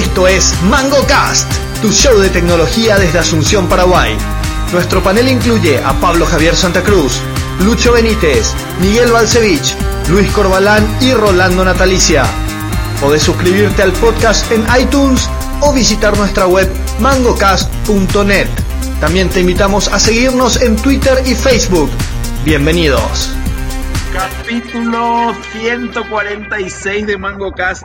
Esto es MangoCast, tu show de tecnología desde Asunción, Paraguay. Nuestro panel incluye a Pablo Javier Santa Cruz, Lucho Benítez, Miguel Balcevich, Luis Corbalán y Rolando Natalicia. Podés suscribirte al podcast en iTunes o visitar nuestra web mangocast.net. También te invitamos a seguirnos en Twitter y Facebook. Bienvenidos. Capítulo 146 de MangoCast.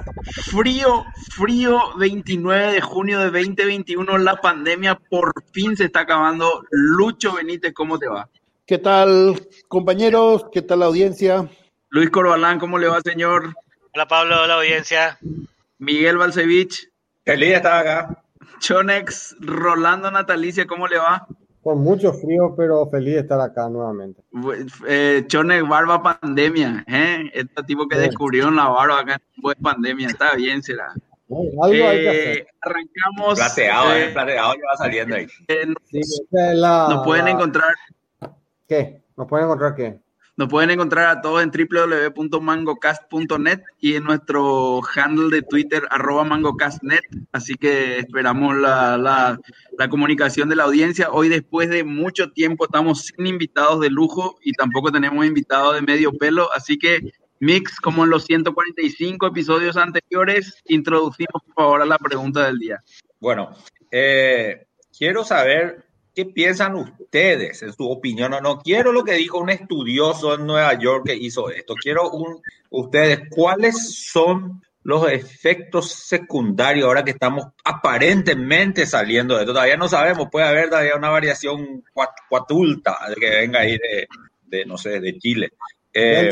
Frío, frío, 29 de junio de 2021. La pandemia por fin se está acabando. Lucho Benítez, ¿cómo te va? ¿Qué tal, compañeros? ¿Qué tal la audiencia? Luis Corbalán, ¿cómo le va, señor? Hola, Pablo, hola, audiencia. Miguel Balcevich. Feliz de estar acá. Chonex, Rolando Natalicia, ¿cómo le va? Con mucho frío, pero feliz de estar acá nuevamente. Eh, Chonex, barba pandemia, ¿eh? Este tipo que descubrió la barba acá después de pandemia, está bien, será. Algo hay que hacer. Eh, arrancamos. Plateado, eh, eh, plateado que va saliendo ahí. eh, nos, Sí, esa es la- nos pueden la- encontrar ¿Qué? ¿Nos pueden encontrar qué? Nos pueden encontrar a todos en www.mangocast.net y en nuestro handle de Twitter, arroba mangocastnet. Así que esperamos la, la- la comunicación de la audiencia. Hoy, después de mucho tiempo, estamos sin invitados de lujo y tampoco tenemos invitados de medio pelo. Así que, Mix, como en los 145 episodios anteriores, introducimos por favor a la pregunta del día. Bueno, eh, quiero saber qué piensan ustedes en su opinión o no. Quiero lo que dijo un estudioso en Nueva York que hizo esto. Quiero un, ustedes, ¿cuáles son los efectos secundarios ahora que estamos aparentemente saliendo de esto? Todavía no sabemos, puede haber todavía una variación cuat- cuatulta de que venga ahí de, de, no sé, de Chile. Eh,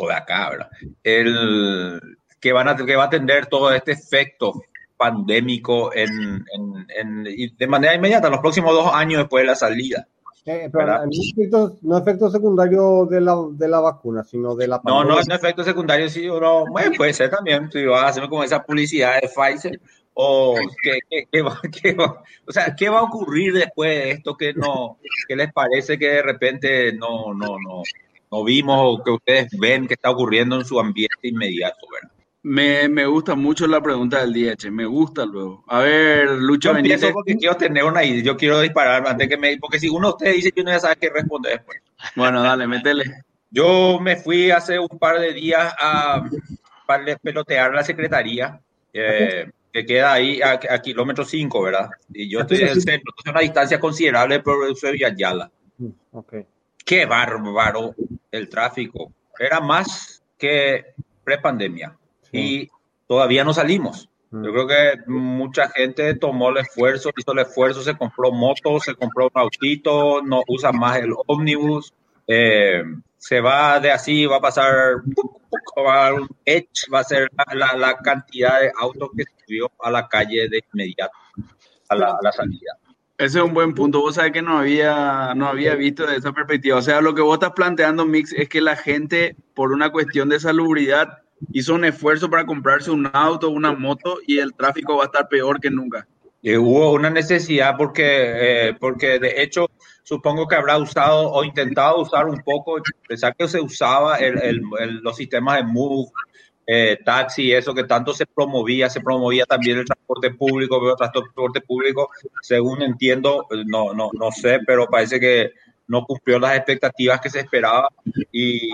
o de acá, ¿verdad? El, que, van a, que va a tener todo este efecto pandémico en, en- en- y de manera inmediata, en los próximos dos años después de la salida. Eh, pero no efectos, no efectos secundarios de la, de la vacuna, sino de la No, no pandemia. es un efecto secundario, sí no. Bueno, puede ser también, si vas a hacer como esa publicidad de Pfizer, o qué, qué- qué va, qué va- o sea, qué va a ocurrir después de esto que no, que les parece que de repente no, no, no, no vimos o que ustedes ven que está ocurriendo en su ambiente inmediato, ¿verdad? Me, me gusta mucho la pregunta del día, che. Me gusta luego. A ver, Lucho Yo Benítez. porque quiero tener una idea, yo quiero disparar antes que me, porque si uno de ustedes dice, yo no voy a saber qué responder después. Bueno, dale, métele. Yo me fui hace un par de días a para pelotear la secretaría, eh, que queda ahí a, a kilómetro 5, ¿verdad? Y yo estoy en el centro, entonces una distancia considerable de Progreso y Ayala. Qué bárbaro el tráfico. Era más que prepandemia. Y todavía no salimos. Mm. Yo creo que mucha gente tomó el esfuerzo, hizo el esfuerzo, se compró motos, se compró un autito, no usa más el ómnibus, eh, se va de así, va a pasar, va a un edge, va a ser la, la- la cantidad de autos que subió a la calle de inmediato, a la, a la salida. Ese es un buen punto. Vos sabés que no había, no había visto de esa perspectiva. O sea, lo que vos estás planteando, Mix, es que la gente, por una cuestión de salubridad, hizo un esfuerzo para comprarse un auto, una moto, y el tráfico va a estar peor que nunca. Eh, hubo una necesidad porque, eh, porque de hecho supongo que habrá usado o intentado usar un poco, pensar que se usaba el, el- el- los sistemas de Move, eh, taxi, eso que tanto se promovía, se promovía también el transporte público, pero el transporte público, según entiendo, eh, no, no, no sé, pero parece que no cumplió las expectativas que se esperaba y,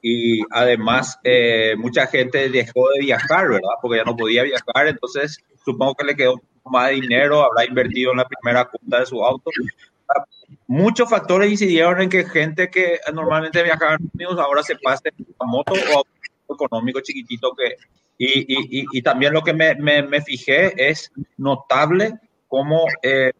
y además eh, mucha gente dejó de viajar, ¿verdad? Porque ya no podía viajar, entonces supongo que le quedó más dinero, habrá invertido en la primera cuota de su auto. Muchos factores incidieron en que gente que normalmente viajaba en ahora se pase a moto o a económico chiquitito que y, y, y, y también lo que me, me, me fijé es notable cómo eh,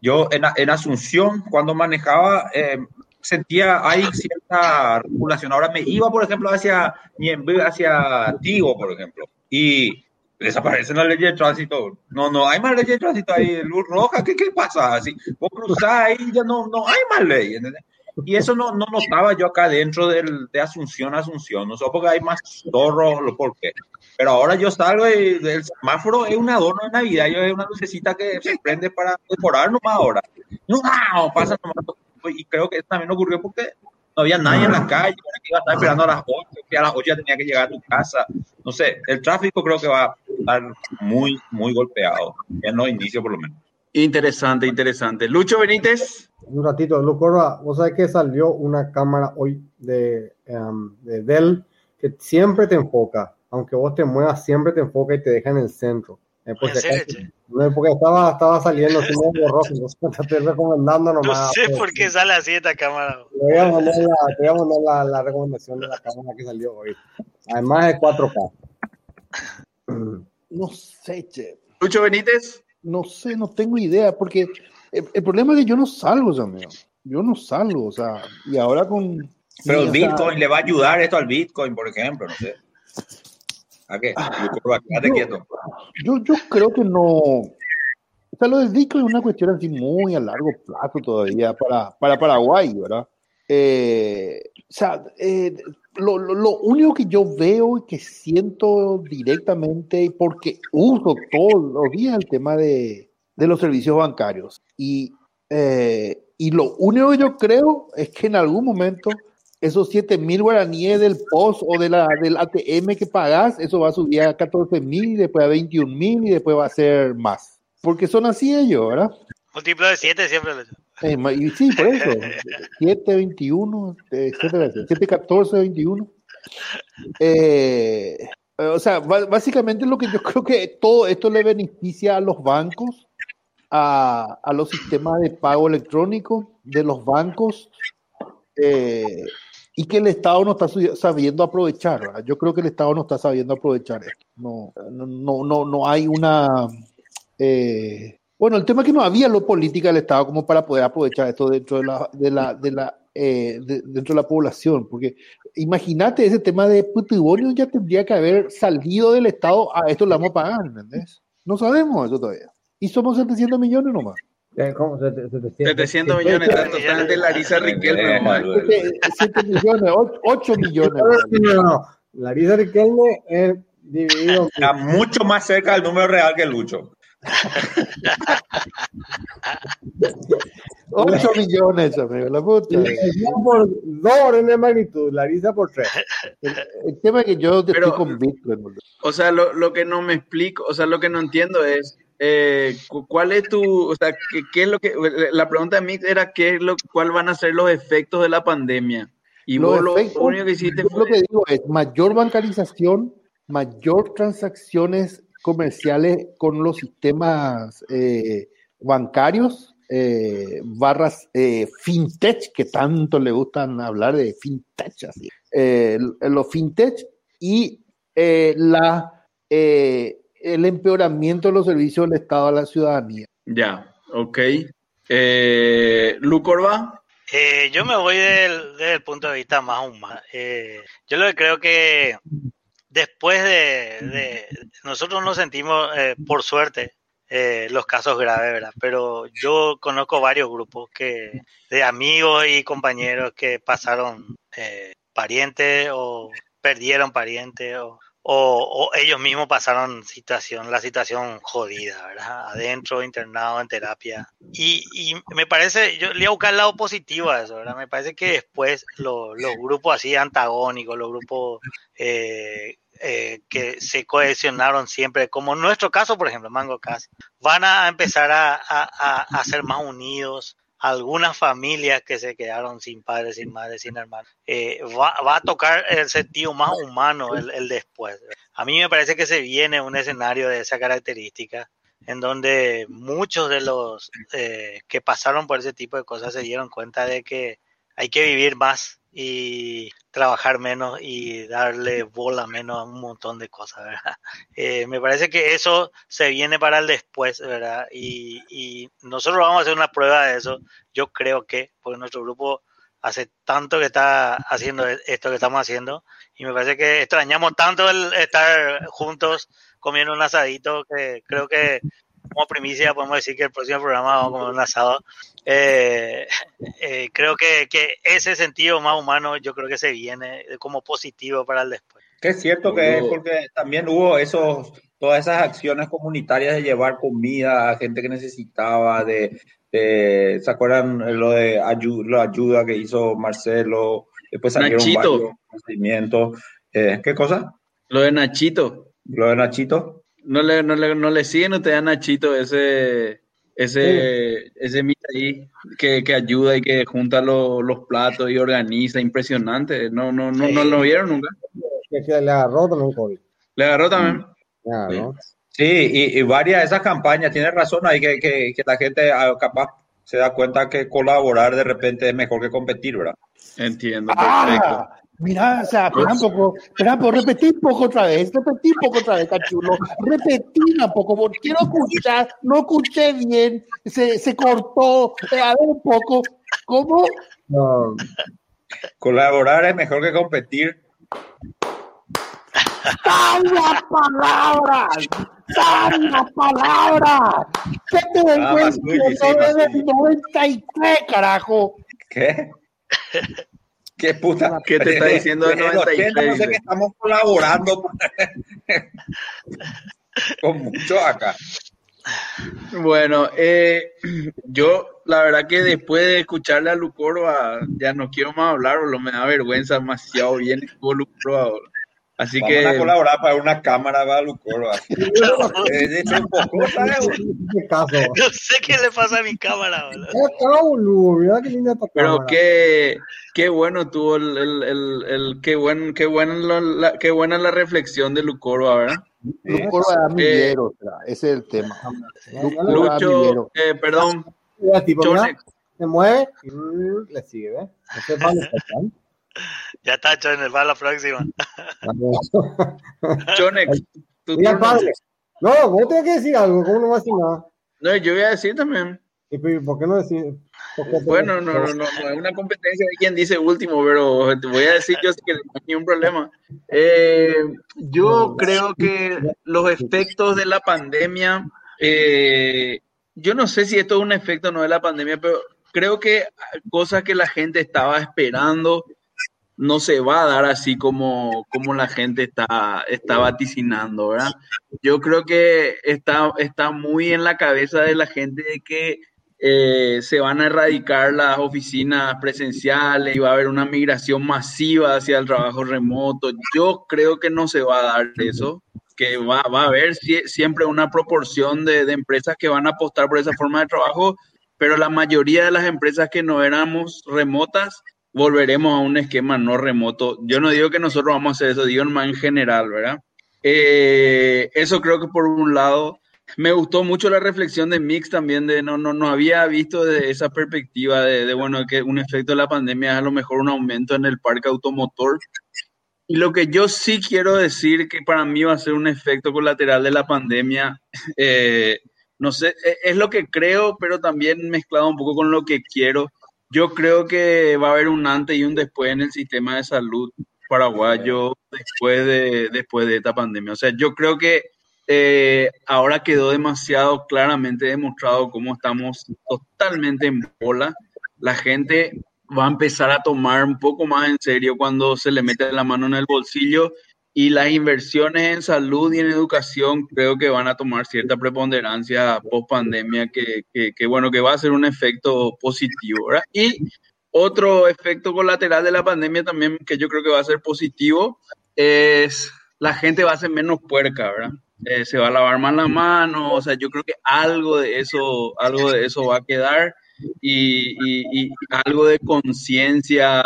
yo en, en, Asunción cuando manejaba eh, sentía hay cierta regulación ahora me iba por ejemplo hacia hacia Tigo por ejemplo y desaparecen las leyes de tránsito. No, no hay más leyes de tránsito ahí, luz roja, ¿qué, qué pasa? Así, vos cruzás ahí, ya no, no hay más ley. ¿entendés? Y eso no, no notaba yo acá dentro del, de Asunción, Asunción, no sé porque hay más zorros, por qué. Pero ahora yo salgo y el semáforo es un adorno de Navidad, yo es una lucecita que se prende para decorar nomás ahora. No, no, pasa nomás. Y creo que también ocurrió porque no había nadie en la calle, que iba a estar esperando a las 8, que a las 8 ya tenía que llegar a tu casa. No sé, el tráfico creo que va a estar muy, muy golpeado, en los inicios por lo menos. Interesante, interesante. Lucho Benítez. Un ratito, Lucorba, vos sabés que salió una cámara hoy de, um, de Dell que siempre te enfoca, aunque vos te muevas, siempre te enfoca y te deja en el centro. Eh, porque, porque estaba, estaba saliendo así medio borroso, te estoy recomendando nomás. No sé por qué sale así esta cámara. Te voy a mandar, la, voy a mandar la, la, recomendación de la cámara que salió hoy. Además de 4K. No sé, che. Lucho Benítez. No sé, no tengo idea, porque el, el problema es que yo no salgo. Yo no salgo, o sea, y ahora con... Pero el Bitcoin sea, le va a ayudar esto al Bitcoin, por ejemplo, no sé. ¿A qué? Yo, quieto. Yo, yo creo que no. O sea, lo del Bitcoin es una cuestión así muy a largo plazo todavía para, para Paraguay, ¿verdad? Eh, o sea, eh, lo, lo, lo, único que yo veo y que siento directamente, porque uso todos los días el tema de, de los servicios bancarios, y, eh, y lo único que yo creo es que en algún momento esos 7 mil guaraníes del POS o de la, del ATM que pagas, eso va a subir a 14 mil, después a 21 mil y después va a ser más. Porque son así ellos, ¿verdad? Múltiplo de 7 siempre. Eh, y sí, por eso. 7, 21, etcétera, 7, 14, 21. Eh, o sea, básicamente lo que yo creo que todo esto le beneficia a los bancos, a, a los sistemas de pago electrónico de los bancos, eh, y que el Estado no está sabiendo aprovechar. Yo creo que el Estado no está sabiendo aprovechar esto. No, no, no, no hay una... Eh, bueno, el tema es que no había lo política del Estado como para poder aprovechar esto dentro de la, de la, de la eh, de, dentro de la población, porque imagínate ese tema de patrimonio ya tendría que haber salido del Estado, a esto lo vamos a pagar. No sabemos eso todavía. Y somos 700 millones nomás. ¿Cómo? 700, 700 millones, tanto están de Larisa Riquelme. 7 millones, 8 millones. No, no, Larisa Riquelme es dividido. Está mucho más cerca del número real que Lucho. 8 millones, amigo, la puta. por dos órdenes de magnitud, Larisa por tres. El, el tema es que yo te Pero, con Bitcoin. O sea, lo, lo que no me explico, o sea, lo que no entiendo es eh, ¿cuál es tu, o sea, qué, qué, es lo que, la pregunta de mí era qué es lo, cuál van a ser los efectos de la pandemia? Y los vos efectos, lo único que hiciste fue... Lo que digo es mayor bancarización, mayor transacciones comerciales con los sistemas eh, bancarios, eh, barras eh, fintech, que tanto le gustan hablar de fintech, así. Eh, los fintech y la el empeoramiento de los servicios del Estado a la ciudadanía. Ya, ok. Eh, ¿Lu Corba? Eh, yo me voy del, desde el punto de vista más humano. Eh, yo lo que creo que después de, de nosotros nos sentimos, eh, por suerte, eh, los casos graves, ¿verdad? Pero yo conozco varios grupos que de amigos y compañeros que pasaron eh, parientes o perdieron parientes o o, ellos mismos pasaron situación, la situación jodida, ¿verdad? Adentro, internado, en terapia. Y, y me parece, yo le voy a buscar el lado positivo a eso. Me parece que después lo, los grupos así antagónicos, los grupos eh, eh, que se cohesionaron siempre, como en nuestro caso, por ejemplo, Mango Cast, van a empezar a, a, a ser más unidos, algunas familias que se quedaron sin padres, sin madres, sin hermanos. Eh, va, va, a tocar el sentido más humano el, después. A mí me parece que se viene un escenario de esa característica en donde muchos de los eh, que pasaron por ese tipo de cosas se dieron cuenta de que hay que vivir más y trabajar menos y darle bola menos a un montón de cosas, ¿verdad? Eh, me parece que eso se viene para el después, ¿verdad? Y, y, nosotros vamos a hacer una prueba de eso. Yo creo que, porque nuestro grupo hace tanto que está haciendo esto que estamos haciendo y me parece que extrañamos tanto el estar juntos comiendo un asadito que creo que como primicia podemos decir que el próximo programa vamos a comer un asado. Eh, eh, creo que, que, ese sentido más humano yo creo que se viene como positivo para el después. Que es cierto que es porque también hubo esos todas esas acciones comunitarias de llevar comida a gente que necesitaba, de, ¿se acuerdan lo de ayuda, la ayuda que hizo Marcelo? Después salieron Nachito. varios eh, ¿Qué cosa? Lo de Nachito. Lo de Nachito. No le, no le, no le siguen ustedes a Nachito ese, ese, ese mito ahí que, que, ayuda y que junta lo, los platos y organiza, impresionante. No, no, no, no lo vieron nunca. Que le agarró también COVID. Le agarró también. Claro. Sí, y, y, varias de esas campañas, tiene razón ahí que, que, que, la gente ah, capaz se da cuenta que colaborar de repente es mejor que competir, ¿verdad? Entiendo, perfecto. Ah, mira, o sea, espera un poco, espera poco, repetí un poco otra vez, repetí un poco otra vez, cachulo, repetí un poco, porque quiero escuchar, no escuché bien, se, se cortó, eh, a ver un poco, ¿cómo? No, Colaborar es mejor que competir. ¡San las palabras! ¡San las palabras! ¿Qué te vergüenza? Sí, No más eres Luigi. 93, carajo. ¿Qué? ¿Qué puta? ¿Qué te está diciendo de En los 80 no sé 93? que estamos colaborando con mucho acá. Bueno, eh, yo la verdad que después de escucharle a Lucoro ya no quiero más hablar, o lo me da vergüenza demasiado bien estuvo Lucoro. Así Vamos que a colaborar para una cámara para Lucoro. así. Eh. No sé qué le pasa a mi cámara, Pero qué, qué bueno tuvo el, el, el, el- qué buen, qué buena la, la- qué buena la reflexión de Lucoro, ¿verdad? Lucoro era millero, o sea, ese es el tema. Era Lucho, millero. eh, perdón, tipo, mira, se mueve y le sigue, ¿ves? Este es Pablo Cachán. Ya está, Chonel, para la próxima. Chonex, tu Mira. Pablo. No, vos tenés que decir algo, ¿cómo no vas a decir nada? No, yo voy a decir también. ¿Y por qué no decir? qué Bueno, no, no, no, no es una competencia de quien dice último, pero te voy a decir yo que no hay ningún problema. Eh, yo creo que los efectos de la pandemia, eh, yo no sé si esto es un efecto o no de la pandemia, pero creo que cosas que la gente estaba esperando no se va a dar así como, como la gente está, está vaticinando, ¿verdad? Yo creo que está, está muy en la cabeza de la gente de que eh, se van a erradicar las oficinas presenciales y va a haber una migración masiva hacia el trabajo remoto. Yo creo que no se va a dar eso, que va, va a haber sie- siempre una proporción de, de empresas que van a apostar por esa forma de trabajo, pero la mayoría de las empresas que no éramos remotas, volveremos a un esquema no remoto. Yo no digo que nosotros vamos a hacer eso, digo en general, ¿verdad? Eh, eso creo que por un lado. Me gustó mucho la reflexión de Mix también, de no, no, no había visto de esa perspectiva de, de, bueno, que un efecto de la pandemia es a lo mejor un aumento en el parque automotor. Y lo que yo sí quiero decir que para mí va a ser un efecto colateral de la pandemia, eh, no sé, e- es lo que creo, pero también mezclado un poco con lo que quiero. Yo creo que va a haber un antes y un después en el sistema de salud paraguayo después de, después de esta pandemia. O sea, yo creo que eh, ahora quedó demasiado claramente demostrado cómo estamos totalmente en bola. La gente va a empezar a tomar un poco más en serio cuando se le mete la mano en el bolsillo y las inversiones en salud y en educación creo que van a tomar cierta preponderancia post pandemia que, que, bueno que va a ser un efecto positivo y otro efecto colateral de la pandemia también que yo creo que va a ser positivo es la gente va a ser menos puerca verdad eh, se va a lavar más la mano o sea yo creo que algo de eso algo de eso va a quedar y, y, y algo de conciencia,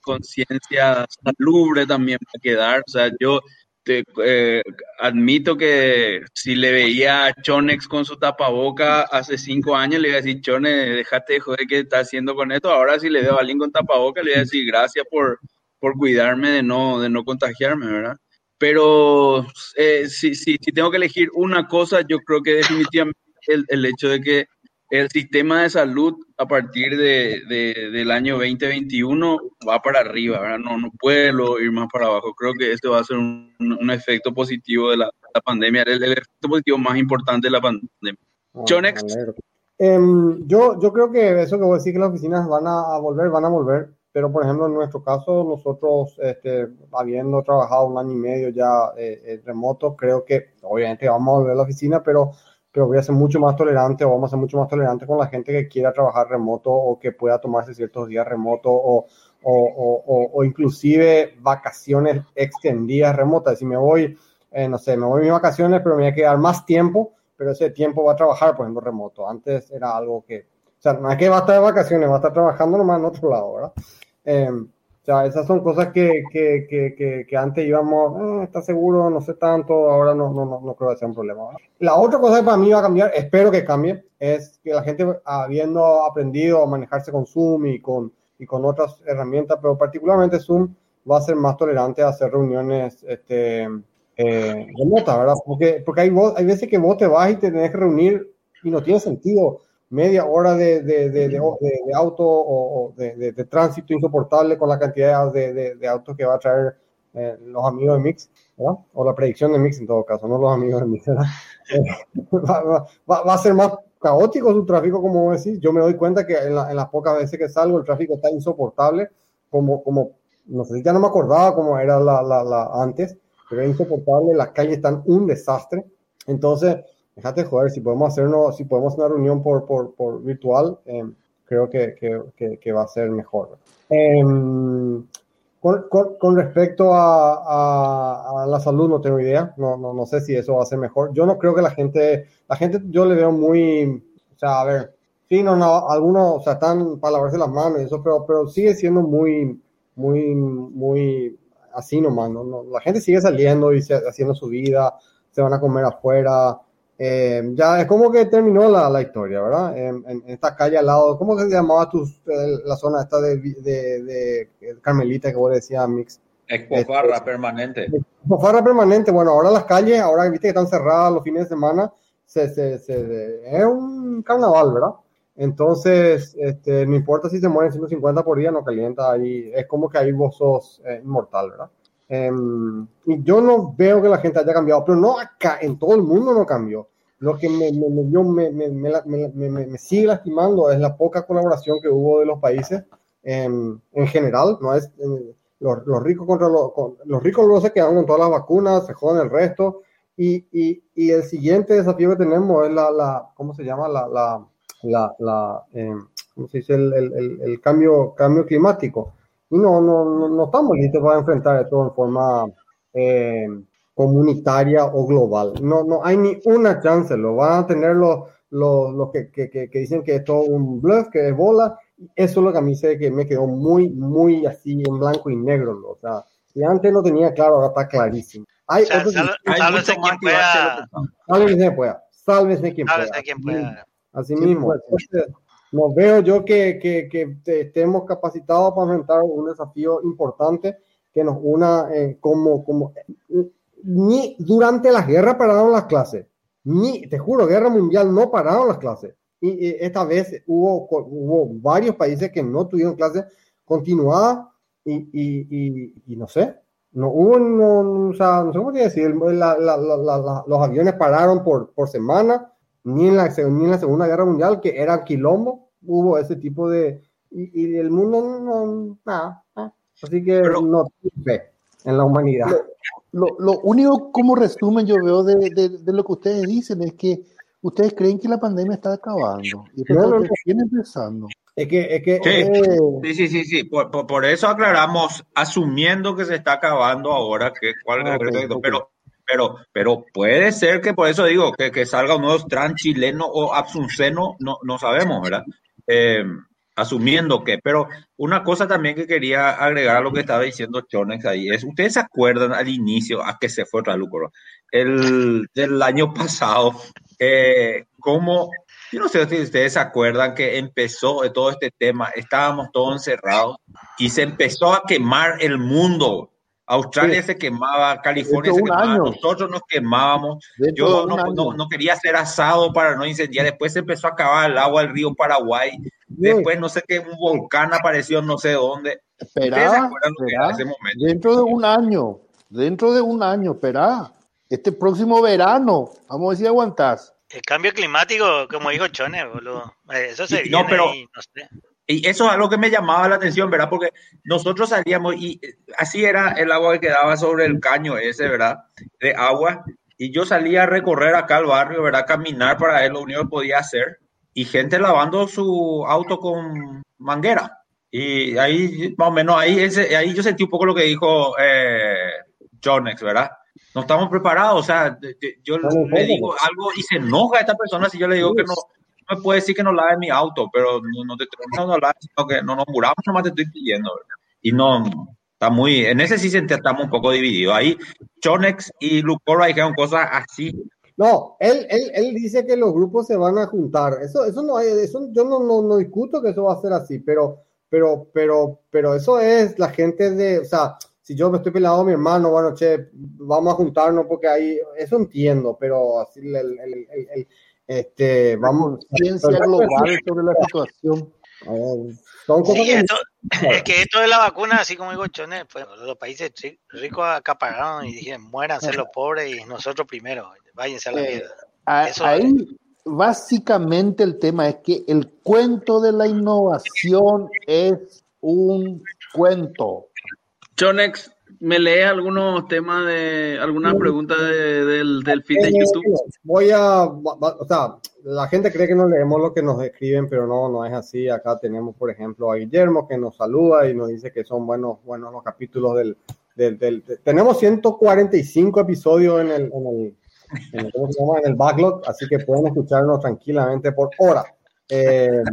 conciencia salubre también va a quedar. O sea, yo te, eh, admito que si le veía a Chonex con su tapaboca hace cinco años, le iba a decir, Chone, déjate de joder qué está haciendo con esto. Ahora si le veo a alguien con tapaboca, le voy a decir, gracias por, por cuidarme de no, de no contagiarme, ¿verdad? Pero eh, si, si, si tengo que elegir una cosa, yo creo que definitivamente el, el hecho de que el sistema de salud a partir de, de, del año 2021 va para arriba, ¿verdad? No, no puede lo, ir más para abajo. Creo que este va a ser un, un efecto positivo de la, la pandemia, el, el, efecto positivo más importante de la pandemia. Ah, Chonex. Um, yo, yo creo que eso que vos decís que las oficinas van a, a volver, van a volver. pero por ejemplo en nuestro caso nosotros este, habiendo trabajado un año y medio ya eh, remoto creo que obviamente vamos a volver a la oficina pero pero voy a ser mucho más tolerante o vamos a ser mucho más tolerantes con la gente que quiera trabajar remoto o que pueda tomarse ciertos días remoto o, o, o, o inclusive vacaciones extendidas remotas. Si me voy, eh, no sé, me voy a mis vacaciones, pero me voy a quedar más tiempo, pero ese tiempo va a trabajar, por ejemplo, remoto. Antes era algo que, o sea, no es que va a estar de vacaciones, va a estar trabajando nomás en otro lado, ¿verdad? Eh, o sea, esas son cosas que, que, que, que, antes íbamos, eh, está seguro, no sé tanto, ahora no, no, no, creo que sea un problema. La otra cosa que para mí va a cambiar, espero que cambie, es que la gente habiendo aprendido a manejarse con Zoom y con, y con otras herramientas, pero particularmente Zoom va a ser más tolerante a hacer reuniones este, eh, remotas, ¿verdad? Porque, porque hay, hay veces que vos te vas y te tenés que reunir y no tiene sentido media hora de, de, de, de auto o, de, tránsito insoportable con la cantidad de, autos que va a traer eh, los amigos de Mix, ¿verdad? O la predicción de Mix en todo caso, no los amigos de Mix, ¿verdad? va, va, a ser más caótico su tráfico, como decís. Yo me doy cuenta que en, las pocas veces que salgo el tráfico está insoportable, como, como no sé, ya no me acordaba cómo era la, la, la antes, pero es insoportable, las calles están un desastre. Entonces, déjate joder, si podemos hacernos, si podemos una reunión por, por, por virtual, em, creo que, que, que, va a ser mejor. Em, con, con, respecto a, a, la salud, no tengo idea, no, no, no, sé si eso va a ser mejor. Yo no creo que la gente, la gente yo le veo muy, o sea, a ver, sí, no, no, algunos, o sea, están para lavarse las manos y eso, pero, pero sigue siendo muy, muy, muy así nomás, ¿no? no la gente sigue saliendo y haciendo su vida, se van a comer afuera, eh, ya es como que terminó la, la historia, ¿verdad? En, esta calle al lado, ¿cómo se llamaba tu, la zona esta de, de, de, Carmelita que vos decías, Mix? Expofarra este, permanente. Expofarra permanente, bueno, ahora las calles, ahora viste que están cerradas los fines de semana, se, se, se, es un carnaval, ¿verdad? Entonces, este, no importa si se mueren 150 por día, no calienta ahí, es como que ahí vos sos eh, inmortal, ¿verdad? Em, yo no veo que la gente haya cambiado, pero no acá, en todo el mundo no cambió. Lo que me, me, sigue lastimando es la poca colaboración que hubo de los países en, general. No es, eh, los, ricos contra los, los ricos luego se quedan con todas las vacunas, se joden el resto. Y, y, y, el siguiente desafío que tenemos es la, la ¿cómo se llama? La, la, la, la em, ¿cómo se dice? El, el, el, cambio, cambio climático. Y no, no, no, estamos listos para enfrentar esto en forma eh, comunitaria o global. No, no hay ni una chance, lo van a tener los, los, los que, que, que, dicen que es todo un bluff, que es bola. Eso es lo que a mí sé que me quedó muy, muy así en blanco y negro. O sea, si antes no tenía claro, ahora está clarísimo. Hay otros, sálvese quien pueda. Sálvese quien pueda. Sálvese quien pueda. Quien pueda. Así mismo. No veo yo que, que, que, estemos capacitados para enfrentar un desafío importante que nos una eh, como, como ni durante la guerra pararon las clases, ni, te juro, guerra mundial no pararon las clases. Y, esta vez hubo, hubo varios países que no tuvieron clases continuadas y, y, y, no sé, no hubo, no, o sea, no sé cómo decir, la, la, la, los aviones pararon por, por semana, ni en, la, ni en la Segunda Guerra Mundial, que era quilombo, hubo ese tipo de... Y, el mundo no, nada, así que no tiene en la humanidad. Lo, lo, único como resumen yo veo de, de, lo que ustedes dicen es que ustedes creen que la pandemia está acabando y que no, viene empezando. Es que, es que, sí, eh, sí, sí, sí, Por, por, eso aclaramos, asumiendo que se está acabando ahora, que cuál ah, pero, pero, pero puede ser que por eso digo que, que salga un nuevo trans chileno o absunceno, no, no sabemos, ¿verdad? Eh, asumiendo que, pero una cosa también que quería agregar a lo que estaba diciendo Chonex ahí es, ustedes se acuerdan al inicio, a que se fue Ralucoro, el del año pasado, eh, como, yo no sé si ustedes se acuerdan que empezó todo este tema, estábamos todos encerrados y se empezó a quemar el mundo. Australia se quemaba, California se quemaba, nosotros nos quemábamos. Yo no, no, no, quería hacer asado para no incendiar. Después se empezó a acabar el agua del río Paraguay. Después no sé qué, un volcán apareció no sé dónde. Espera, dentro de un año, dentro de un año, espera. Este próximo verano, vamos a ver si aguantás. El cambio climático, como dijo Chone, boludo. Eh, eso se no, pero, y eso es algo que me llamaba la atención, ¿verdad? Porque nosotros salíamos y eh, así era el agua que quedaba sobre el caño ese, ¿verdad? De agua. Y yo salía a recorrer acá al barrio, ¿verdad? Caminar para él, lo único que podía hacer. Y gente lavando su auto con manguera. Y ahí, más o menos, ahí, ese, ahí yo sentí un poco lo que dijo eh, Jonex, ¿verdad? No estamos preparados, o sea, yo le digo algo y se enoja a esta persona si yo le digo que no me puede decir que no lave mi auto, pero no, no te no, no lave, sino que no nos muramos, nomás te estoy pidiendo, ¿verdad? Y no, está muy, en ese sí estamos un poco divididos. Ahí Chonex y Lucora dijeron cosas así. No, él, él, él dice que los grupos se van a juntar. Eso, eso no hay, eso yo no, no, no discuto que eso va a ser así, pero, pero, pero, pero eso es la gente de, o sea, si yo me estoy peleando con mi hermano, bueno, che, vamos a juntarnos porque ahí, eso entiendo, pero así el, el, el, este, vamos. Ciencia global sobre la situación. es que esto de la vacuna, así como digo Chones, pues los países ricos acapararon y dijeron, muéranse los pobres y nosotros primero, váyanse a la vida. Eh, ahí, básicamente el tema es que el cuento de la innovación es un cuento. Chonex, ¿Me lees algunos temas de algunas preguntas del, del feed de eh, YouTube? Voy a, o sea, la gente cree que no leemos lo que nos escriben, pero no, no es así. Acá tenemos, por ejemplo, a Guillermo que nos saluda y nos dice que son buenos, buenos los capítulos del, del, tenemos 145 episodios en el, en el, en el, en el backlog, así que pueden escucharnos tranquilamente por hora. Eh,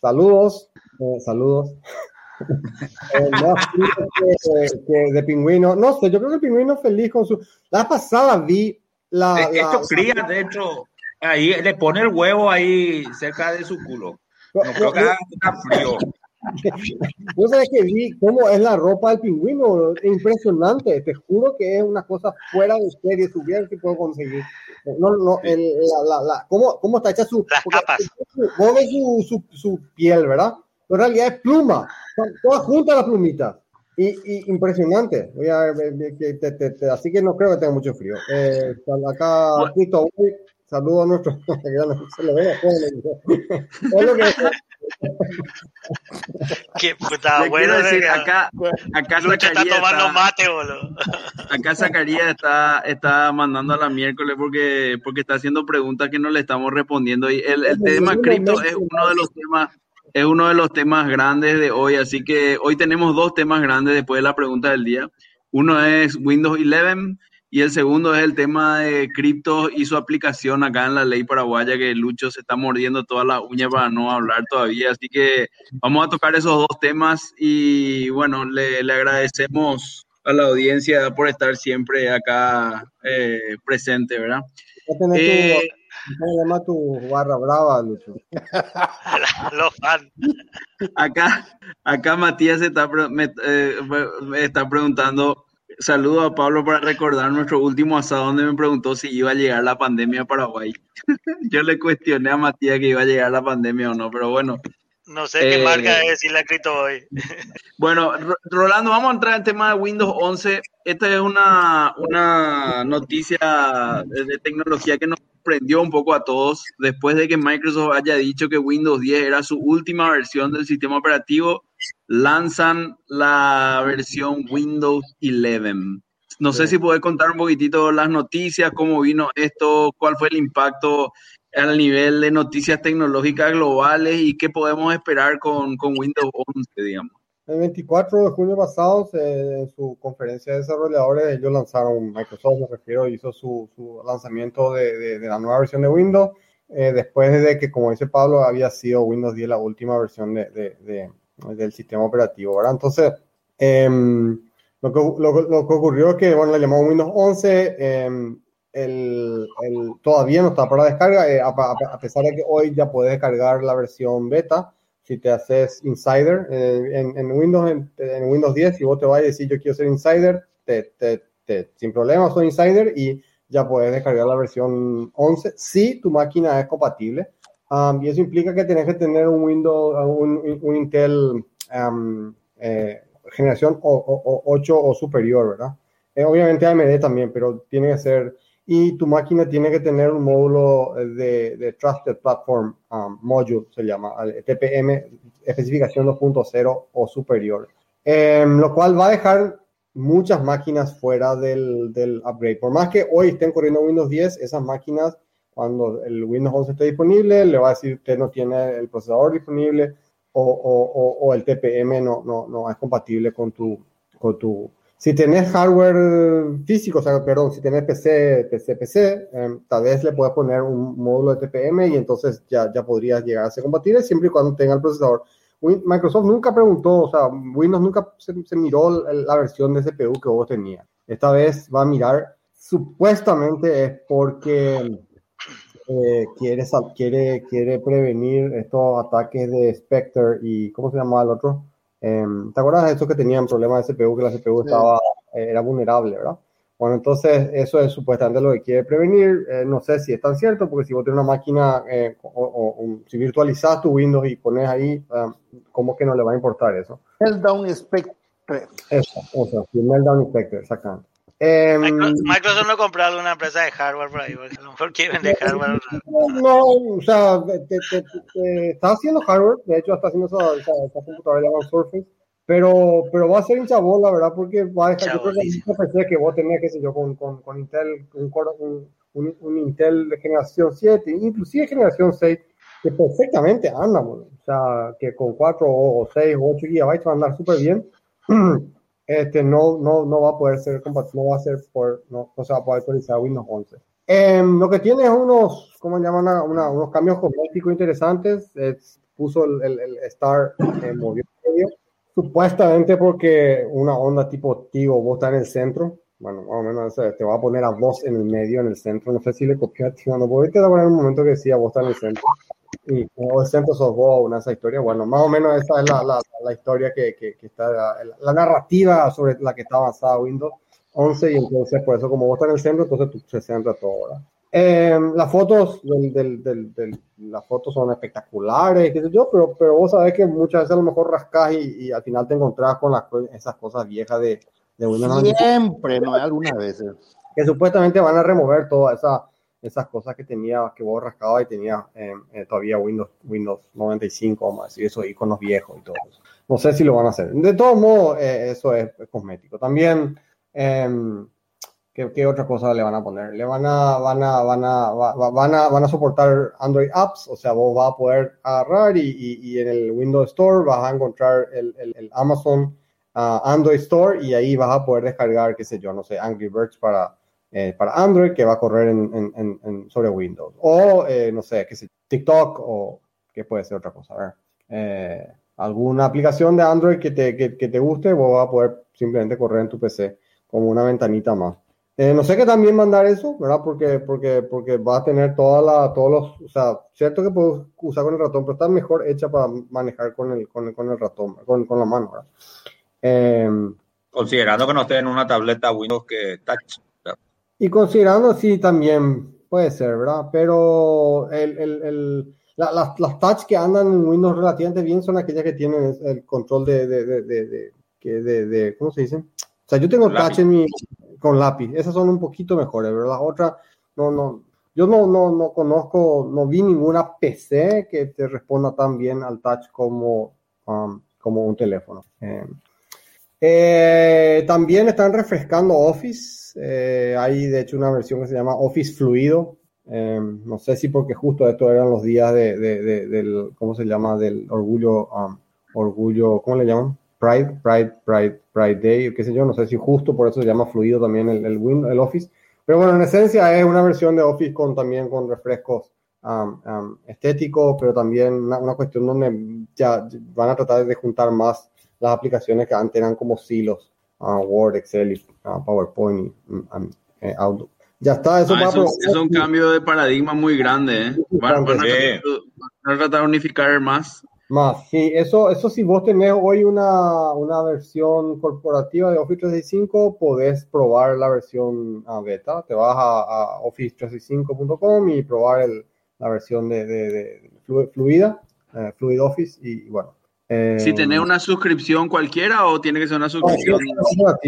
saludos, eh, saludos. Eh, que, de pingüino. No sé, yo creo que el pingüino feliz con su. La pasada vi la. De hecho, cría, de hecho, ahí le pone el huevo ahí cerca de su culo. No creo que frío. Yo sabes que vi cómo es la ropa del pingüino, impresionante, te juro que es una cosa fuera de serie, su bien que puedo conseguir. No, no, el, la, la, ¿cómo, ¿cómo, está hecha su... Las capas. Vos ves su, su, su, piel, ¿verdad? En realidad es pluma, todas juntas las plumitas. Y, y, impresionante. Voy a, así que no creo que tenga mucho frío. Eh, acá, Cristo, saludo a nuestro. se lo ve, Qué puta bueno. Decir, acá, acá Lucha está tomando mate, boludo. Acá Zacarías está, está mandando a la miércoles porque, porque está haciendo preguntas que no le estamos respondiendo. Y el, el tema cripto es uno de los temas es uno de los temas grandes de hoy, así que hoy tenemos dos temas grandes después de la pregunta del día. Uno es Windows 11 y el segundo es el tema de cripto y su aplicación acá en la ley paraguaya, que Lucho se está mordiendo toda la uña para no hablar todavía. Así que vamos a tocar esos dos temas y bueno, le, agradecemos a la audiencia por estar siempre acá eh, presente, ¿verdad? ¿Cómo se llama tu barra brava, Lucho? Los fans. Acá, acá Matías está, me, eh, está preguntando, saludo a Pablo para recordar nuestro último asado donde me preguntó si iba a llegar la pandemia a Paraguay. Yo le cuestioné a Matías que iba a llegar la pandemia o no, pero bueno, no sé qué marca eh, es si la escrito hoy. Bueno, Rolando, vamos a entrar en el tema de Windows 11. Esta es una, una noticia de tecnología que nos sorprendió un poco a todos después de que Microsoft haya dicho que Windows 10 era su última versión del sistema operativo. Lanzan la versión Windows 11. No sé si puedes contar un poquitito las noticias, cómo vino esto, cuál fue el impacto al nivel de noticias tecnológicas globales y qué podemos esperar con, con Windows 11, digamos. El 24 de junio pasado, en su conferencia de desarrolladores, ellos lanzaron, Microsoft me refiero, hizo su, su lanzamiento de, de, la nueva versión de Windows, eh, después de que, como dice Pablo, había sido Windows 10 la última versión de, del sistema operativo, ¿verdad? Entonces, em, lo, que, lo, lo, que ocurrió es que, bueno, le llamamos Windows 11, em, el, todavía no está para descarga, eh, a, pesar de que hoy ya puedes descargar la versión beta, si te haces insider eh, en, Windows en, Windows 10, si vos te vas a decir yo quiero ser insider, te, te, sin problema soy insider y ya puedes descargar la versión 11 si tu máquina es compatible. Um, y eso implica que tienes que tener un Windows, un, un Intel um, eh, generación o, 8 o superior, ¿verdad? obviamente AMD también, pero tiene que ser y tu máquina tiene que tener un módulo de, de Trusted Platform um, Module, se llama, TPM, especificación 2.0 o superior, em, lo cual va a dejar muchas máquinas fuera del, del, upgrade. Por más que hoy estén corriendo Windows 10, esas máquinas, cuando el Windows 11 esté disponible, le va a decir que no tiene el procesador disponible o, o, o el TPM no, no, no es compatible con tu, con tu si tenés hardware físico, o sea, perdón, si tenés PC, PC, PC, em, tal vez le puedes poner un módulo de TPM y entonces ya, ya podrías llegar a ser compatible siempre y cuando tenga el procesador. Microsoft nunca preguntó, o sea, Windows nunca se, miró la versión de CPU que vos tenías. Esta vez va a mirar, supuestamente es porque eh, quiere, quiere, quiere prevenir estos ataques de Spectre y, ¿cómo se llama el otro? Em, ¿Te acuerdas de eso que tenían problemas de CPU, que la CPU estaba, eh, era vulnerable, ¿verdad? Bueno, entonces eso es supuestamente lo que quiere prevenir. Eh, no sé si es tan cierto, porque si vos tienes una máquina, eh, o, si virtualizas tu Windows y pones ahí, um, ¿cómo que no le va a importar eso? Meltdown Spectre. Eso, o sea, Meltdown Spectre, exactamente. Eh, Microsoft no compró alguna empresa de hardware por ahí, porque a lo mejor quiere vender hardware. No, o sea, está haciendo hardware, de hecho está haciendo esa, esa, esa computadora llamada Surface, pero, pero va a ser un chabón, la verdad, porque va a dejar, yo creo que PC que vos tenés, qué sé yo, con, con, con Intel, un, un, un, Intel de generación 7, inclusive generación 6, que perfectamente anda, o sea, que con 4 o 6 o 8 GB va a andar súper bien. este, no, no, no va a poder ser compatible, no va a ser por, no, no se va a poder actualizar Windows 11. Em, lo que tiene es unos, ¿cómo llaman? Una, unos cambios cosméticos interesantes. Es, puso el, el, el Star en medio, supuestamente porque una onda tipo Tigo, vos estás en el centro. Bueno, más o menos te va a poner a vos en el medio, en el centro. No sé si le copió a Tigo, no, porque te da un momento que decía vos estás en el centro y como el centro vos, una esa historia, bueno, más o menos esa es la, la, la historia que, que, que está, la, narrativa sobre la que está basada Windows 11 y entonces por eso como vos estás en el centro, entonces tú, se centra todo, ¿verdad? Eh, las fotos del, del, del, del, las fotos son espectaculares, qué sé yo, pero, pero vos sabés que muchas veces a lo mejor rascás y, y al final te encontrás con las, esas cosas viejas de, de Windows. Siempre, no, algunas veces. Que supuestamente van a remover toda esa esas cosas que tenía, que vos rascabas y tenía eh, eh, todavía Windows, Windows 95, vamos a decir, esos iconos viejos y todo. No sé si lo van a hacer. De todos modos, eh, eso es, cosmético. También, em, ¿qué, otra cosa le van a poner? Le van a, van a, van a, van a, van a soportar Android apps, o sea, vos vas a poder agarrar y, y, en el Windows Store vas a encontrar el, el, Amazon ah, Android Store y ahí vas a poder descargar, qué sé yo, no sé, Angry Birds para eh, para Android que va a correr en, en, sobre Windows. O, eh, no sé, que sé, TikTok o qué puede ser otra cosa. Eh, alguna aplicación de Android que te, que, te guste, vos vas a poder simplemente correr en tu PC como una ventanita más. no sé qué también mandar eso, ¿verdad? Porque, porque, porque va a tener toda la, todos los, o sea, cierto que puedo usar con el ratón, pero está mejor hecha para manejar con el, con el, con el ratón, con, con la mano, ¿verdad? Considerando que no esté en una tableta Windows que touch. Y considerando, sí, también puede ser, ¿verdad? Pero el, el, el, las, las touch que andan en Windows relativamente bien son aquellas que tienen el control de, de, de, de, de, ¿cómo se dice? O sea, yo tengo touch en mi, con lápiz, esas son un poquito mejores, ¿verdad? Las otras, no, no, yo no, no, no conozco, no vi ninguna PC que te responda tan bien al touch como, um, como un teléfono. Eh, eh, también están refrescando Office. Eh, hay de hecho una versión que se llama Office Fluido. Eh, no sé si porque justo estos eran los días de, del, ¿cómo se llama? Del orgullo, um, orgullo, ¿cómo le llaman? Pride, Pride, Pride, Pride Day, qué sé yo. No sé si justo por eso se llama fluido también el, el, el Office. Pero bueno, en esencia es una versión de Office con también con refrescos um, um, estéticos, pero también una, una cuestión donde ya van a tratar de juntar más las aplicaciones que antes eran como silos, uh, Word, Excel, uh, PowerPoint y um, eh, Outlook. Ya está, eso, ah, es un cambio de paradigma muy grande. ¿eh? Van, van, a, tratar de unificar más. Más, sí, eso, eso si vos tenés hoy una, una versión corporativa de Office 365, podés probar la versión uh, beta. Te vas a, a office365.com y probar el, la versión de, de, de fluida, uh, Fluid Office, y bueno, Eh, si tenés una suscripción cualquiera o tiene que ser una suscripción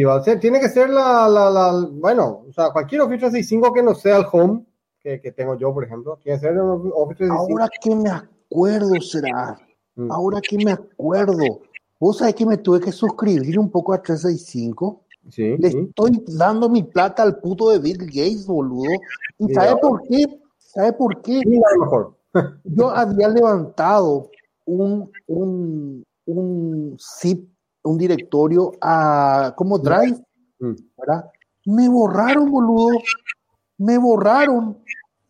o sea, tiene que ser la, la, la, bueno, o sea, cualquier Office 365 que no sea el home que, que tengo yo, por ejemplo, tiene que ser Office 365. Ahora que me acuerdo será, mm. ahora que me acuerdo, vos sabés que me tuve que suscribir un poco a 365. Sí, Le estoy dando mi plata al puto de Bill Gates, boludo. ¿Y sabe por qué? ¿Sabe por qué? mejor. Yo había levantado un, un, un zip, un directorio a como Drive, mm. ¿verdad? Me borraron, boludo. Me borraron.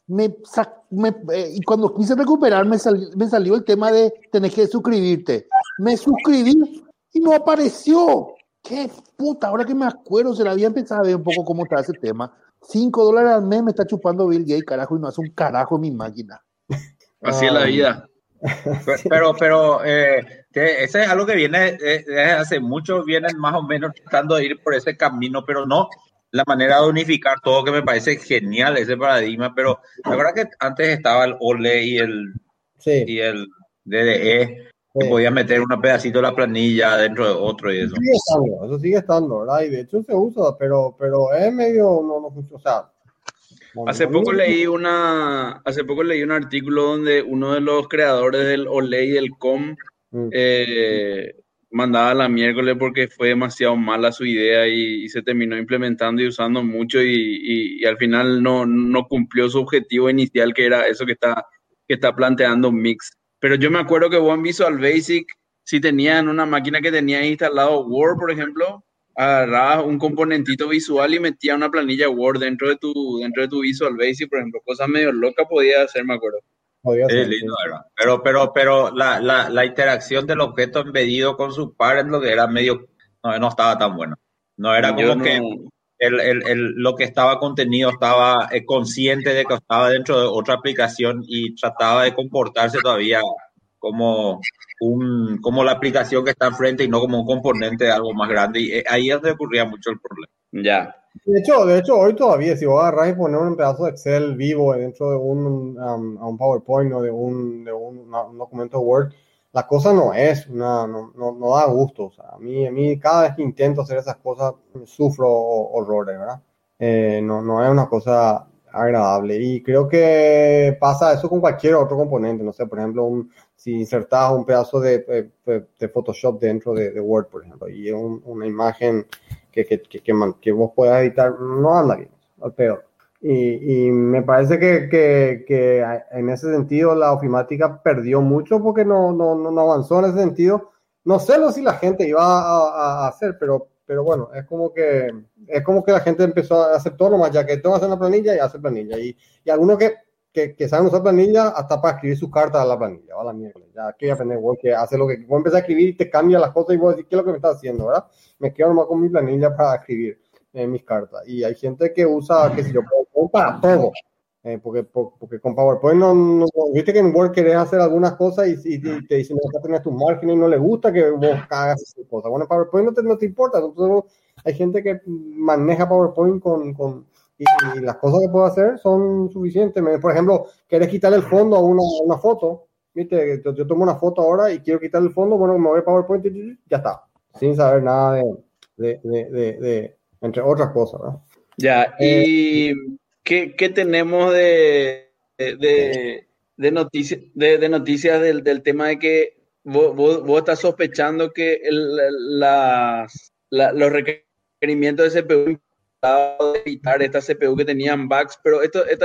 Me, me eh, y cuando quise recuperar me, me salió el tema de tener que suscribirte. Me suscribí y no apareció. Qué puta, ahora que me acuerdo, se la había empezado a ver un poco cómo está ese tema. 5 dólares al mes me está chupando Bill Gates, carajo, y no hace un carajo en mi máquina. Así es la vida. Pero, pero eh, ese es algo que viene eh, hace mucho, vienen más o menos tratando de ir por ese camino, pero no la manera de unificar todo, que me parece genial ese paradigma, pero la verdad que antes estaba el OLE y el, y el DDE, que podía meter un pedacito de la planilla dentro de otro y eso. Sigue estando, eso sigue estando, ¿verdad? Y de hecho se usa, pero, pero es medio, no, no o sea, Hace poco leí una, hace poco leí un artículo donde uno de los creadores del Olay y del Com mm. eh, mandaba la miércoles porque fue demasiado mala su idea y, se terminó implementando y usando mucho y, al final no, no, cumplió su objetivo inicial que era eso que está, que está planteando Mix. Pero yo me acuerdo que vos en Visual Basic, si tenían una máquina que tenía instalado Word, por ejemplo, agarrabas un componentito visual y metías una planilla Word dentro de tu, dentro de tu Visual Basic, por ejemplo, cosas medio locas podía hacer, me acuerdo. Pero, pero, pero la, la, la, interacción del objeto embedido con su par es lo que era medio, no, no estaba tan bueno. No era como que el, el, el, lo que estaba contenido estaba eh, consciente de que estaba dentro de otra aplicación y trataba de comportarse todavía como un como la aplicación que está enfrente y no como un componente de algo más grande. Y eh, ahí es donde ocurría mucho el problema. Ya. De hecho, de hecho, hoy todavía, si vos agarrás y poner un pedazo de Excel vivo dentro de un, um, un PowerPoint o de un, de un, documento Word, la cosa no es, una, no, no, no, da gusto. O sea, a mí, a mí cada vez que intento hacer esas cosas sufro horrores, ¿verdad? Eh, no, no es una cosa agradable. Y creo que pasa eso con cualquier otro componente. No sé, por ejemplo, un, si insertas un pedazo de, de, Photoshop dentro de, Word, por ejemplo, y una imagen que, que, que, que, vos puedas editar, no anda bien, al peor. Y, y me parece que, que, que, en ese sentido la ofimática perdió mucho porque no, no, no avanzó en ese sentido. No sé lo si la gente iba a, a, hacer, pero, pero bueno, es como que es como que la gente empezó a hacer todo nomás, ya que que hacer una planilla y hace planilla. Y, y algunos que que, que, saben usar planilla hasta para escribir sus cartas a la planilla. A la mierda. Ya que aprender, que hace lo que. Voy a empezar a escribir y te cambia las cosas y voy a decir qué es lo que me está haciendo, ¿verdad? Me quedo nomás con mi planilla para escribir en mis cartas. Y hay gente que usa, qué sé yo, para todo. Eh, porque, porque con PowerPoint no, no, viste que en Word querés hacer algunas cosas y, y te dicen que tener tus márgenes y no le gusta que vos hagas esas cosas. Bueno, PowerPoint no te, no te importa. Entonces, hay gente que maneja PowerPoint con, con y, las cosas que puedo hacer son suficientes. Por ejemplo, quieres quitar el fondo a una, una foto, ¿viste? Yo, tomo una foto ahora y quiero quitar el fondo, bueno, me voy a PowerPoint y ya está, sin saber nada de, de, de, de entre otras cosas, ¿no? Ya, ¿y eh, ¿qué, ¿qué, tenemos de, de, de, noticias, de, noticias del, del, tema de que vos, vos, estás sospechando que el, las, los requerimientos de CPU de evitar esta CPU que tenían bugs, pero esto, eh,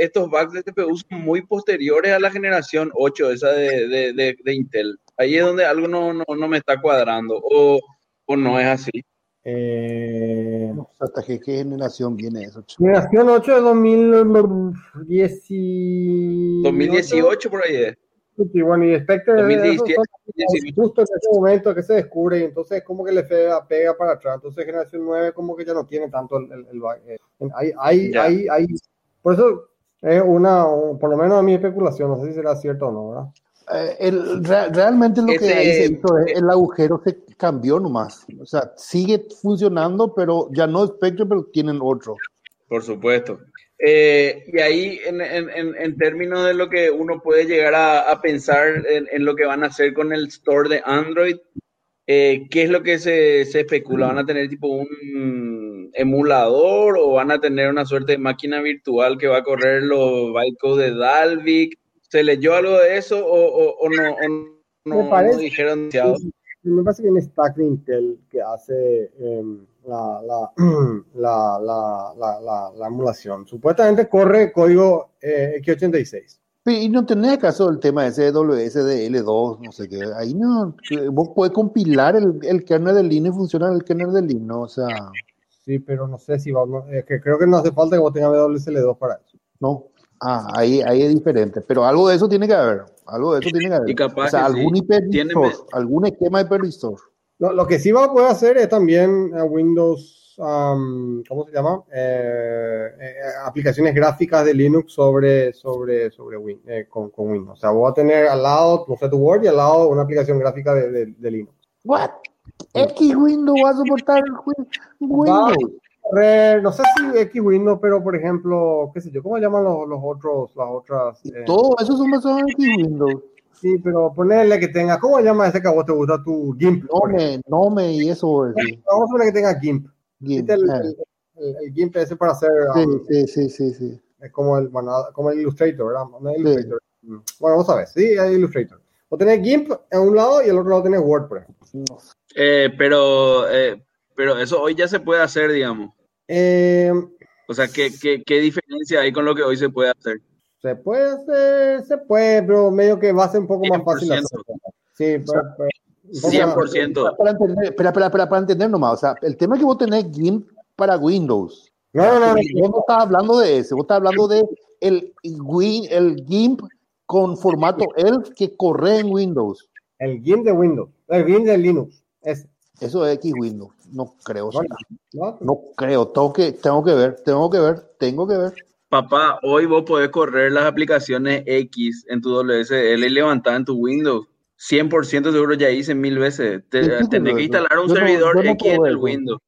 estos bugs de CPU son muy posteriores a la generación 8, esa de, de, de, Intel. Ahí es donde algo no, no, no me está cuadrando, o, o, no es así. Eh, ¿Hasta qué, generación viene eso? Generación 8 de 2010 2018 por ahí es. Y bueno, y Spectre 2017, justo en ese momento que se descubre, y entonces como que le pega, para atrás. Entonces generación 9 como que ya no tiene tanto el, el, eh, hay, hay, hay, hay, por eso es una, por lo menos a mi especulación, no sé si será cierto o no, ¿verdad? Eh, el, realmente lo que ahí se hizo es el agujero se cambió nomás. O sea, sigue funcionando, pero ya no Spectre, pero tienen otro. Por supuesto. Eh, y ahí, en, en, en, términos de lo que uno puede llegar a, a pensar en, lo que van a hacer con el store de Android, eh, ¿qué es lo que se, se, especula? ¿Van a tener tipo un emulador o van a tener una suerte de máquina virtual que va a correr los bytecodes de Dalvik? ¿Se leyó algo de eso o, o, no, o no, parece, no, dijeron Me parece que en Stack de Intel que hace eh, la, la, la, la, emulación. Supuestamente corre código eh, X86. Y no tenés acaso el tema ese de WSDL2, no sé qué. Ahí no. Vos podés compilar el, el kernel de Linux y funciona el kernel de Linux, ¿no? O sea. Sí, pero no sé si va. Es que creo que no hace falta que vos tengas WSL2 para eso. No. Ah, ahí, ahí es diferente. Pero algo de eso tiene que haber. Algo de eso tiene que haber. Y capaz o sea, algún sí. hipervisor, algún esquema de hipervisor. Lo, lo, que sí va a poder hacer es también Windows, um, ¿cómo se llama? Eh, eh, aplicaciones gráficas de Linux sobre, sobre, sobre Win, eh, con, con, Windows. O sea, voy a tener al lado, no sé, tu Word y al lado una aplicación gráfica de, de, de Linux. ¿What? ¿X Windows va a soportar Windows? No sé si X Windows, pero por ejemplo, qué sé yo, ¿cómo llaman los, los otros, las otras? Eh? Todo eso son basados en X Windows. Sí, pero ponerle que tenga, ¿cómo se llama ese que a vos te gusta tu GIMP? Nome, Nome y eso. Sí. Vamos a poner que tenga GIMP. GIMP. El, ah. el, el, el, GIMP ese para hacer. Sí, um, sí, sí, sí, sí. Es como el, bueno, como el Illustrator, ¿verdad? No es Illustrator. Sí. Bueno, vos sabés, sí, hay Illustrator. O tenés GIMP en un lado y el otro lado tenés Word, por ejemplo. No. Eh, pero, eh, pero eso hoy ya se puede hacer, digamos. Eh, o sea, ¿qué, qué, ¿qué diferencia hay con lo que hoy se puede hacer? Se puede hacer, se puede, pero medio que va a ser un poco 100%. más fácil. Hacer. Sí, pero, pero, 100%. Para entender, espera, espera, espera, para entender nomás, o sea, el tema es que vos tenés GIMP para Windows. No, no, no. vos no estás hablando de ese, vos estás hablando de el, Win, el GIMP con formato ELF que corre en Windows. El GIMP de Windows, el GIMP de Linux, ese. Eso es X Windows, no creo. No, No creo, tengo que, tengo que ver, tengo que ver, tengo que ver. Papá, hoy vos podés correr las aplicaciones X en tu WSL y levantar en tu Windows. 100% seguro ya hice mil veces. Te, tenés yo- que instalar un yo servidor yo no X en el. Windows.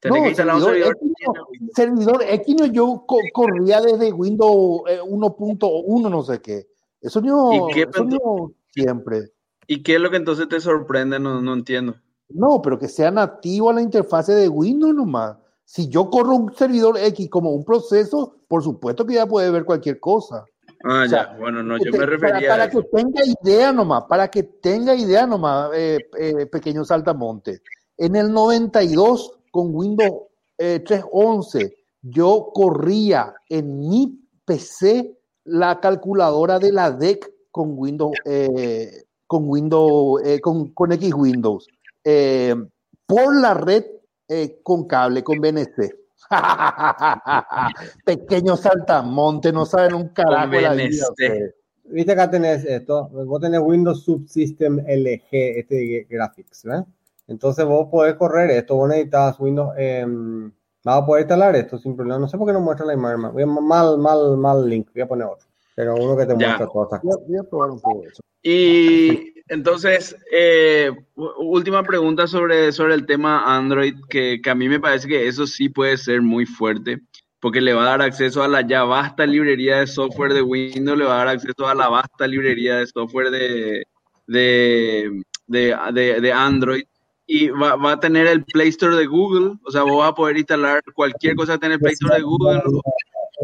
Tenés No, que instalar un servidor servidor X X en no. el Windows. Servidor X yo co- corría desde Windows eh, 1.1 no sé qué. Eso no, ¿Y qué eso siempre. ¿Y qué es lo que entonces te sorprende? No, no entiendo. No, pero que sea nativo a la interfase de Windows nomás. Si yo corro un servidor X como un proceso, por supuesto que ya puede ver cualquier cosa. Ah, O sea, ya. Bueno, no, yo te- me refería para, a para que tenga idea nomás, para que tenga idea nomás, eh, eh, pequeño saltamonte. En el 92, con Windows eh, 3.11, yo corría en mi PC la calculadora de la DEC con Windows, eh, con Windows, eh, con, con X Windows, por la red con cable, con BNC. Pequeño saltamonte, no saben un carajo de la vida. Viste acá tenés esto, vos tenés Windows Subsystem LG, este Graphics, ¿verdad? Entonces vos podés correr esto, vos necesitas Windows, eh, vas a poder instalar esto sin problema. No sé por qué no muestra la imagen, voy a, mal, mal, mal link, voy a poner otro. Pero uno que te Ya. muestra todas estas Voy a, cosas. voy a probar un poco eso. Y entonces, eh, última pregunta sobre, sobre el tema Android, que, que a mí me parece que eso sí puede ser muy fuerte, porque le va a dar acceso a la ya vasta librería de software de Windows, le va a dar acceso a la vasta librería de software de, de, de, de- de Android. Y va, va a tener el Play Store de Google, o sea, vos vas a poder instalar cualquier cosa que tenga el Play Store de Google.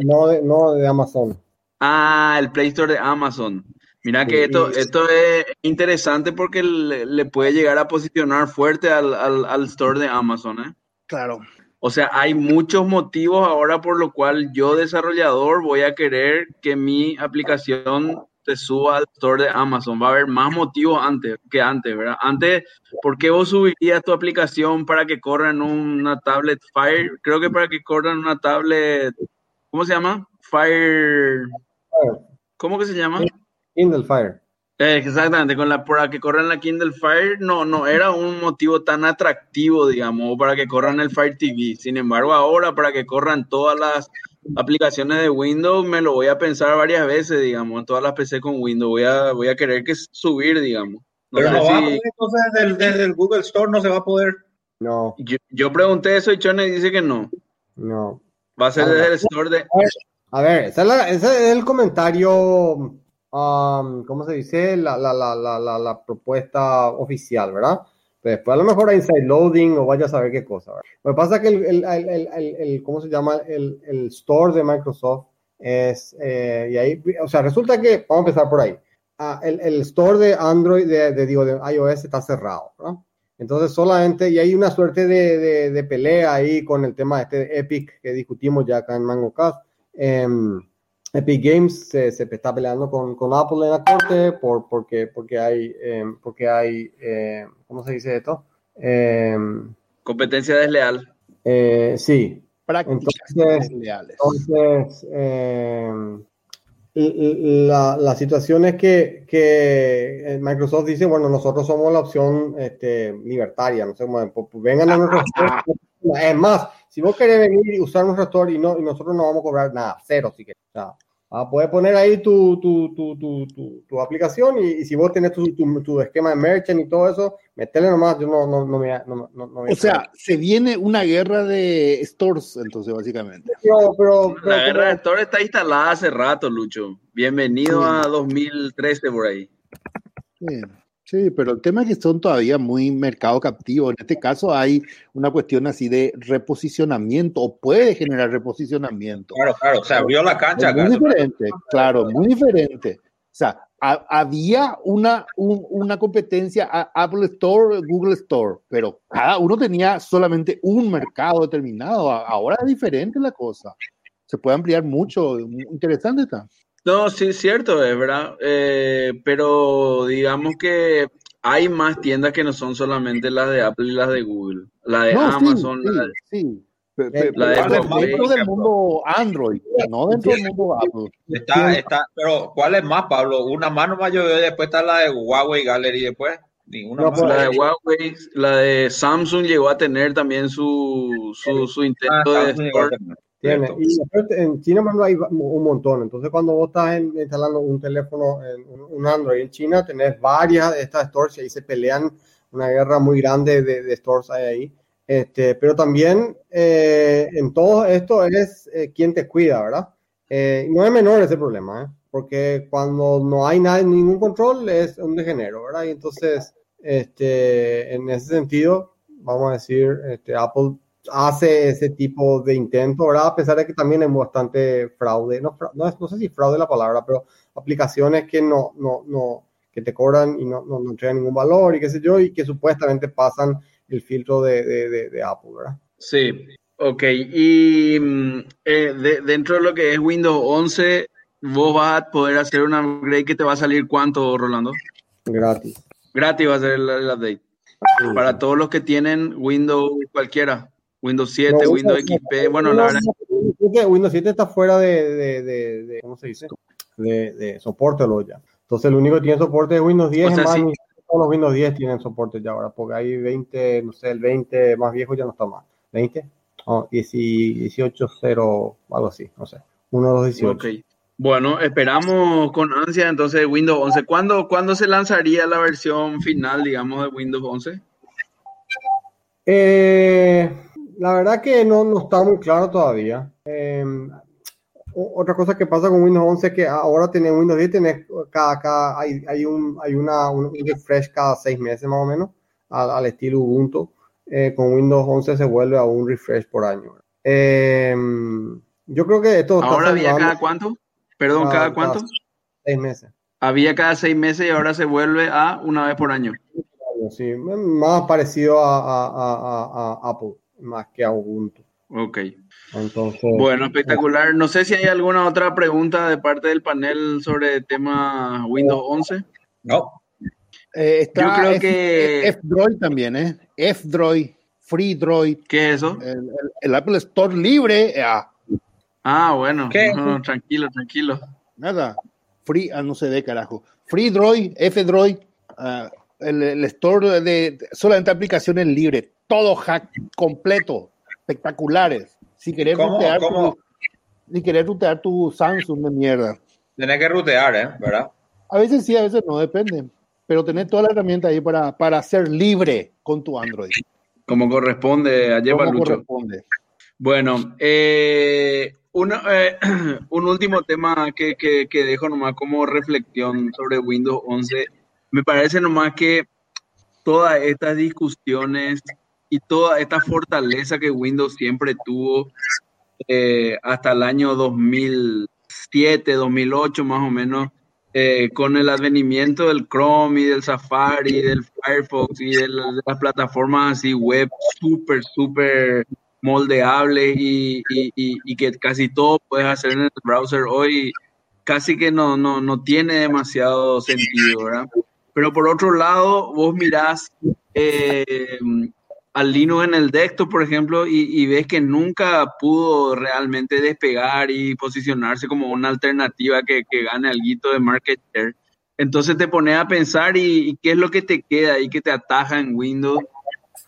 No no de Amazon. Ah, el Play Store de Amazon. Mira que esto, esto es interesante porque le, le puede llegar a posicionar fuerte al, al, al store de Amazon, ¿eh? Claro. O sea, hay muchos motivos ahora por lo cual yo, desarrollador, voy a querer que mi aplicación se suba al store de Amazon. Va a haber más motivos antes que antes, ¿verdad? Antes, ¿por qué vos subirías tu aplicación para que corra en una tablet Fire? Creo que para que corra en una tablet, ¿cómo se llama? Fire, ¿cómo que se llama? Kindle Fire. Eh, Exactamente, con la para que corran la Kindle Fire no, no era un motivo tan atractivo, digamos, para que corran el Fire TV. Sin embargo, ahora para que corran todas las aplicaciones de Windows, me lo voy a pensar varias veces, digamos, en todas las PC con Windows. Voy a, voy a querer que subir, digamos. No Pero no va a si- poder, entonces desde el, desde el Google Store no se va a poder. No, yo, yo pregunté eso y Chone dice que no. no. Va a ser desde el store de. A ver, ese es el comentario, um, ¿cómo se dice? La, la, la, la, propuesta oficial, ¿verdad? Pero después a lo mejor hay inside loading o vaya a saber qué cosa, ¿verdad? Lo que pasa es que el, el, el, el, ¿cómo se llama? El, store de Microsoft es, eh, y ahí, o sea, resulta que, vamos a empezar por ahí. Ah, el, store de Android, de, de, digo, de iOS está cerrado, ¿verdad? Entonces solamente, y hay una suerte de, de, de pelea ahí con el tema este de Epic que discutimos ya acá en MangoCast. Em, Epic Games se, se está peleando con, con Apple en la corte por, porque, porque hay, em, porque hay eh, ¿cómo se dice esto? Em, Competencia desleal. eh, sí, Prácticas Entonces- entonces, eh, la, la situación es que, que eh, Microsoft dice, bueno, nosotros somos la opción este, libertaria, no sé cómo, pues, vengan a nuestro store. Es más, si vos querés venir y usar nuestro store y, no, y nosotros no vamos a cobrar nada, cero si querés. O sea, vas a poder poner ahí tu, tu, tu, tu, tu, tu aplicación y, y si vos tenés tu, tu, tu esquema de merchant y todo eso, metele nomás, yo no, no, no me... No, no, no me O sea, se viene una guerra de stores, entonces, básicamente. pero, pero, pero- La guerra de store está instalada hace rato, Lucho. Bienvenido Sí. a 2013 por ahí. Sí, sí, pero el tema es que son todavía muy mercado captivo. En este caso hay una cuestión así de reposicionamiento o puede generar reposicionamiento. Claro, claro, se abrió la cancha Es muy diferente, claro, muy diferente. O sea, ha- había una, un- una competencia a Apple Store, Google Store, pero cada uno tenía solamente un mercado determinado. A- Ahora es diferente la cosa. Se puede ampliar mucho. Interesante está. No, sí, es cierto, es verdad. Eh, pero digamos que hay más tiendas que no son solamente las de Apple y las de Google. La de No, Amazon, sí, la de- sí. Pe- pe- Eh, la de dentro del mundo Android, no dentro del mundo Apple. Está, está, pero ¿cuál es más, Pablo? Una mano veo, después está la de Huawei Gallery, después ninguna No, más. pues, la de Huawei, la de Samsung llegó a tener también su, su, su Ah, intento de Tiene. Y en China, ejemplo, hay un montón. Entonces, cuando vos estás en- instalando un teléfono, en, un un Android en China, tenés varias de estas stores y ahí se pelean una guerra muy grande de, de stores hay ahí. Este, pero también eh, en todo esto es eh, quien te cuida, ¿verdad? Eh, no es menor ese problema, ¿eh? porque cuando no hay nada, ningún control es un degenero, ¿verdad? Y entonces, este, en ese sentido, vamos a decir, este, Apple hace ese tipo de intento, ¿verdad? A pesar de que también hay bastante fraude, no, sé si fraude la palabra, pero aplicaciones que no, no, no, que te cobran y no, no, no entregan ningún valor y qué sé yo, y que supuestamente pasan el filtro de, de, de, de Apple, ¿verdad? Sí, ok. Y mm, eh, de- dentro de lo que es Windows 11, vos vas a poder hacer un upgrade que te va a salir cuánto, Rolando? Gratis. Gratis va a ser el, el update. Para todos los que tienen Windows cualquiera, Windows 7, No, Windows XP, bueno, la verdad, Windows 7 está fuera de, de, de, de- ¿cómo se dice? De, de soporte lo ya. Entonces, el único que tiene soporte es Windows 10. O sea, es más, sí. todos los Windows 10 tienen soporte ya ahora, porque hay 20, no sé, el 20 más viejo ya no está más. ¿20? Oh, 18.0, algo así, no sé. 1, 2, 18. ok. Bueno, esperamos con ansia entonces Windows 11. ¿Cuándo, ¿Cuándo se lanzaría la versión final, digamos, de Windows 11? Eh, la verdad que no, no está muy claro todavía. Eh, o- otra cosa que pasa con Windows 11 es que ahora tenés Windows 10, tenés cada, cada- hay, hay, un, hay una, un refresh cada seis meses más o menos, al, al estilo Ubuntu. Eh, con Windows 11 se vuelve a un refresh por año. Eh, yo creo que esto Ahora había cada cuánto? Perdón, cada- ¿cada cuánto? cada seis meses. Había cada seis meses y ahora se vuelve a una vez por año. Sí, más parecido a, a- a- a- a Apple, más que a Ubuntu. Ok. Entonces, Bueno, espectacular. No sé si hay alguna otra pregunta de parte del panel sobre el tema Windows 11. No, Eh, está Yo creo F- que- F-Droid también, ¿eh? F-Droid, Free Droid, ¿Qué es eso? el, el- el Apple Store libre, ah, Ah, bueno. ¿Qué? No, tranquilo, tranquilo. nada. Free, ah, no se ve, carajo. Free Droid, F-Droid, ah, el, el store de, de- solamente aplicaciones libres, todo hack completo, espectaculares. Si querés ¿Cómo? rutear ¿Cómo? tu, si querés rutear tu Samsung de mierda. tenés que rutear, ¿eh? ¿Verdad? A veces sí, a veces no, depende. Pero tenés toda la herramienta ahí para, para ser libre con tu Android. Como corresponde a Lleva Lucho. corresponde. Bueno, eh, eh, un último tema que, que, dejo nomás como reflexión sobre Windows 11. Me parece nomás que todas estas discusiones y toda esta fortaleza que Windows siempre tuvo eh, hasta el año 2007, 2008 más o menos, eh, con el advenimiento del Chrome y del Safari, del Firefox y de, las plataformas así web súper, súper moldeables y, y, que casi todo puedes hacer en el browser hoy, casi que no, no, no tiene demasiado sentido, ¿verdad? Pero por otro lado, vos mirás eh, al Linux en el desktop, por ejemplo, y, ves que nunca pudo realmente despegar y posicionarse como una alternativa que, que gane algo de market share. Entonces te pones a pensar y, qué es lo que te queda y que te ataja en Windows.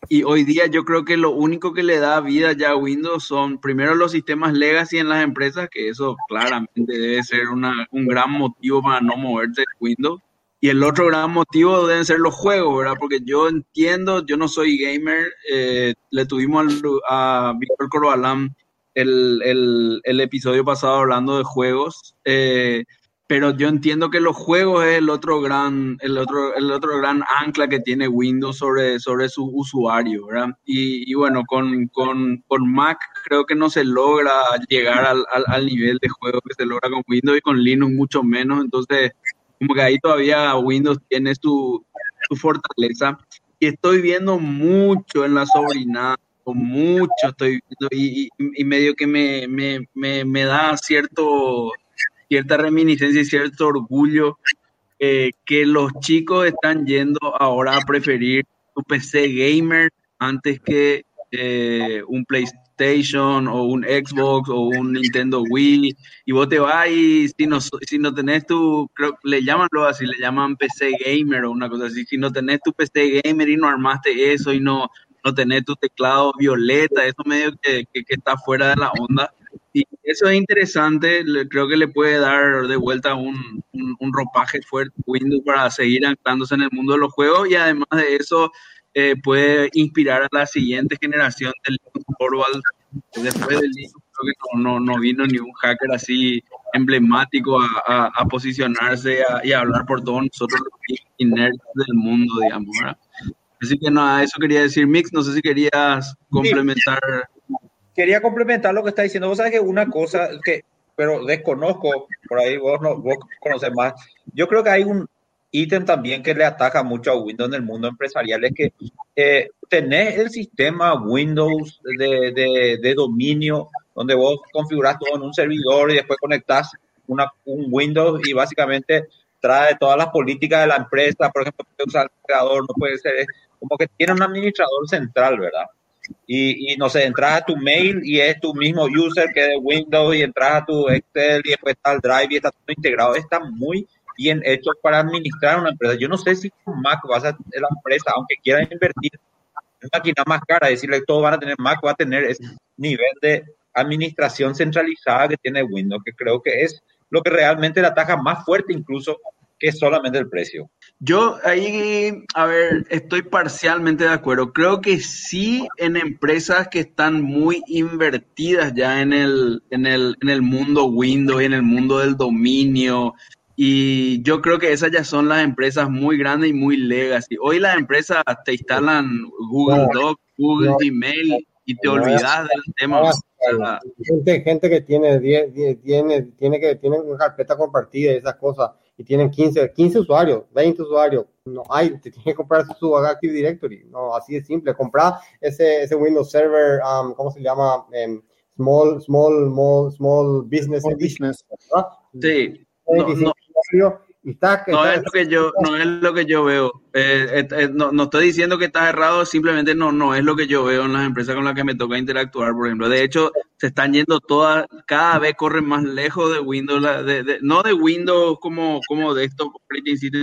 Y hoy día yo creo que lo único que le da vida ya a Windows son primero los sistemas legacy en las empresas, que eso claramente debe ser una, un gran motivo para no moverse de Windows. Y el otro gran motivo deben ser los juegos, ¿verdad? Porque yo entiendo, yo no soy gamer, eh, le tuvimos a Víctor Corbalán el, el, el, episodio pasado hablando de juegos, eh, pero yo entiendo que los juegos es el otro gran, el otro, el otro gran ancla que tiene Windows sobre, sobre su usuario, ¿verdad? Y, y bueno, con, con, con, Mac creo que no se logra llegar al, al, al nivel de juego que se logra con Windows y con Linux mucho menos, entonces como que ahí todavía Windows tiene su, fortaleza. Y estoy viendo mucho en la sobrinada, mucho estoy viendo y, y, medio que me, me, me, me, da cierto, cierta reminiscencia y cierto orgullo eh, que los chicos están yendo ahora a preferir su PC gamer antes que eh, un PlayStation PlayStation o un Xbox o un Nintendo Wii y vos te vas y si no, si no tenés tu, creo le llaman así, le llaman PC gamer o una cosa así, si no tenés tu PC gamer y no armaste eso y no, no tenés tu teclado violeta, eso medio que, que, está fuera de la onda. Y eso es interesante, creo que le puede dar de vuelta un, un, ropaje fuerte Windows para seguir anclándose en el mundo de los juegos y además de eso eh, puede inspirar a la siguiente generación del Linux Después del creo que no, no, vino ni un hacker así emblemático a, a, posicionarse y a hablar por todos nosotros los nerds del mundo, digamos. Así que nada, eso quería decir, Mix, no sé si querías complementar. Quería complementar lo que está diciendo. Vos sabés que una cosa que, pero desconozco, por ahí vos, no, vos conoces más. Yo creo que hay un, ítem también que le ataca mucho a Windows en el mundo empresarial es que eh, tenés el sistema Windows de, de, dominio donde vos configurás todo en un servidor y después conectás una, un Windows y básicamente trae todas las políticas de la empresa, por ejemplo, usar el creador, no puede ser, como que tiene un administrador central, ¿verdad? Y, y, no sé, entras a tu mail y es tu mismo user que de Windows y entras a tu Excel y después está el Drive y está todo integrado. Está muy bien hecho para administrar una empresa. Yo no sé si con Mac vas a la empresa, aunque quiera invertir en máquina más cara, decirle que todos van a tener Mac, va a tener ese nivel de administración centralizada que tiene Windows, que creo que es lo que realmente la taja más fuerte incluso que solamente el precio. Yo ahí, a ver, estoy parcialmente de acuerdo. Creo que sí en empresas que están muy invertidas ya en el, en el, en el mundo Windows y en el mundo del dominio y yo creo que esas ya son las empresas muy grandes y muy legacy. Hoy las empresas te instalan Google Docs, Google Gmail y te olvidas del tema. Gente, gente que tiene, tiene, tiene, que, tienen una carpeta compartida y esas cosas y tienen 15, 15 usuarios, 20 usuarios. No hay, te tiene que comprar su Active Directory. No, así de simple. Comprar ese, ese Windows Server, um, ¿cómo se llama? Um, small, small, small, small business. business. Sí. No, no, es lo que yo, no es lo que yo veo. Eh, eh, no, no, estoy diciendo que está errado, simplemente no, no es lo que yo veo en las empresas con las que me toca interactuar, por ejemplo. De hecho, se están yendo todas, cada vez corren más lejos de Windows, de, no de Windows como, como de esto,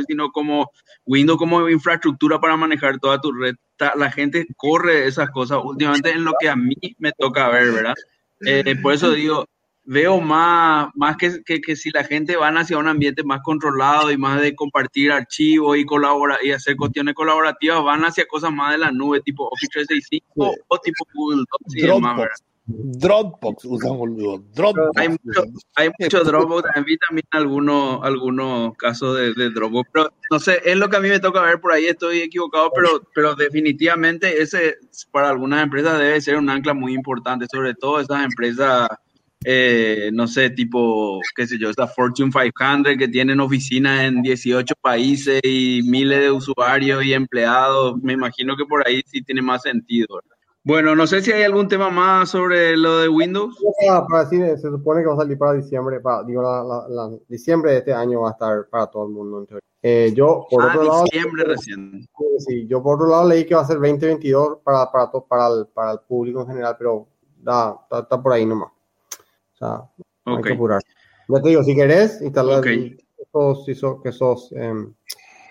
sino como Windows como infraestructura para manejar toda tu red. La gente corre esas cosas últimamente en lo que a mí me toca ver, ¿verdad? Eh, por eso digo, veo más, más que, que, si la gente van hacia un ambiente más controlado y más de compartir archivos y colaborar y hacer cuestiones colaborativas, van hacia cosas más de la nube, tipo Office 365 o tipo Google Docs y demás, Dropbox. usamos Dropbox. Hay mucho, hay mucho Dropbox, mí también algunos, algunos casos de, de, Dropbox, pero no sé, es lo que a mí me toca ver por ahí, estoy equivocado, pero, pero definitivamente ese para algunas empresas debe ser un ancla muy importante, sobre todo esas empresas, eh, no sé, tipo, qué sé yo, esta Fortune 500 que tienen oficinas en 18 países y miles de usuarios y empleados, me imagino que por ahí sí tiene más sentido. ¿verdad? Bueno, no sé si hay algún tema más sobre lo de Windows. Para, decir, se supone que va a salir para diciembre, para, digo, la, la, la, diciembre de este año va a estar para todo el mundo. Eh, yo, por ah, otro lado, diciembre recién. Sí, yo por otro lado leí que va a ser 2022 para, para, para, el, para el público en general, pero da, está, está por ahí nomás. Sea, okay. hay que apurar. Ya te digo, si querés, instalar okay. que sos, um,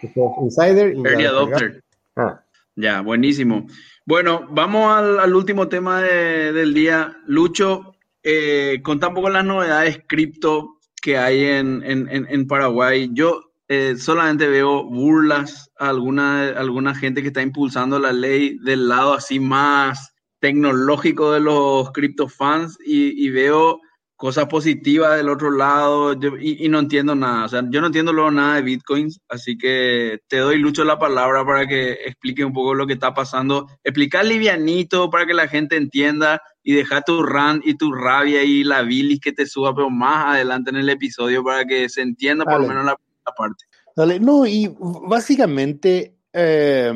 que sos insider. Y Early adopter. Ah. Ya, buenísimo. Bueno, vamos al, al último tema de, del día. Lucho, eh, contá un poco las novedades cripto que hay en, en, en Paraguay. Yo eh, solamente veo burlas a alguna, alguna gente que está impulsando la ley del lado así más tecnológico de los criptofans y, y veo cosas positivas del otro lado yo, y, y, no entiendo nada. O sea, yo no entiendo luego nada de bitcoins, así que te doy Lucho la palabra para que explique un poco lo que está pasando. Explicar livianito para que la gente entienda y deja tu rant y tu rabia y la bilis que te suba, pero más adelante en el episodio para que se entienda por lo menos la, la, parte. Dale, no, y básicamente, eh,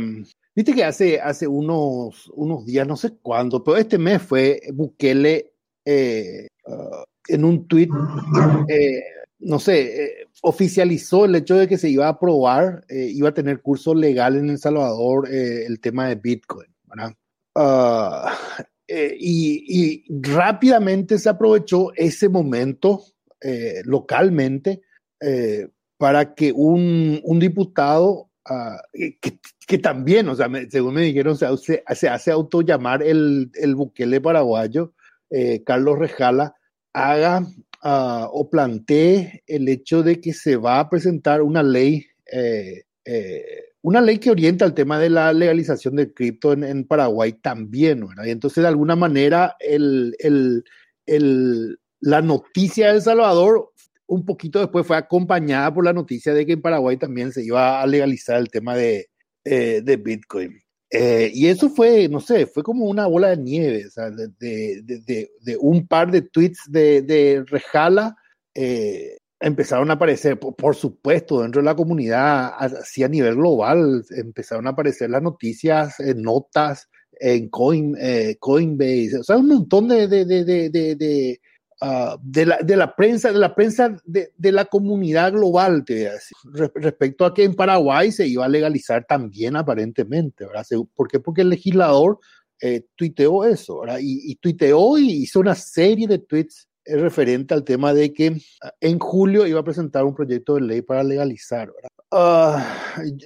viste que hace, hace unos, unos días, no sé cuándo, pero este mes fue Bukele. Eh, uh, en un tuit, eh, no sé, eh, oficializó el hecho de que se iba a aprobar, eh, iba a tener curso legal en El Salvador eh, el tema de Bitcoin, ¿verdad? Uh, y, rápidamente se aprovechó ese momento localmente para que un, diputado Uh, que, también, o sea, según me dijeron, se, hace autollamar el, el Bukele paraguayo, Carlos Rejala, haga uh, o plantee el hecho de que se va a presentar una ley, eh, eh, una ley que orienta el tema de la legalización del cripto en, en, Paraguay también, ¿verdad? Y entonces, de alguna manera, el, el, el, la noticia de El Salvador un poquito después fue acompañada por la noticia de que en Paraguay también se iba a legalizar el tema de, eh, de Bitcoin. Eh, y eso fue, no sé, fue como una bola de nieve, o sea, de, de, de, de, un par de tweets de, Rejala eh, empezaron a aparecer, por, por, supuesto, dentro de la comunidad, así a nivel global, empezaron a aparecer las noticias, eh, notas en Coin, eh, Coinbase, o sea, un montón de, de Uh, de, la, de, la, prensa, de la prensa de, de la comunidad global, te voy a decir, Re respecto a que en Paraguay se iba a legalizar también aparentemente, ¿verdad? ¿Por qué? Porque el legislador eh, tuiteó eso, ¿verdad? Y, y, tuiteó y hizo una serie de tweets eh, referente al tema de que uh, en julio iba a presentar un proyecto de ley para legalizar. Uh,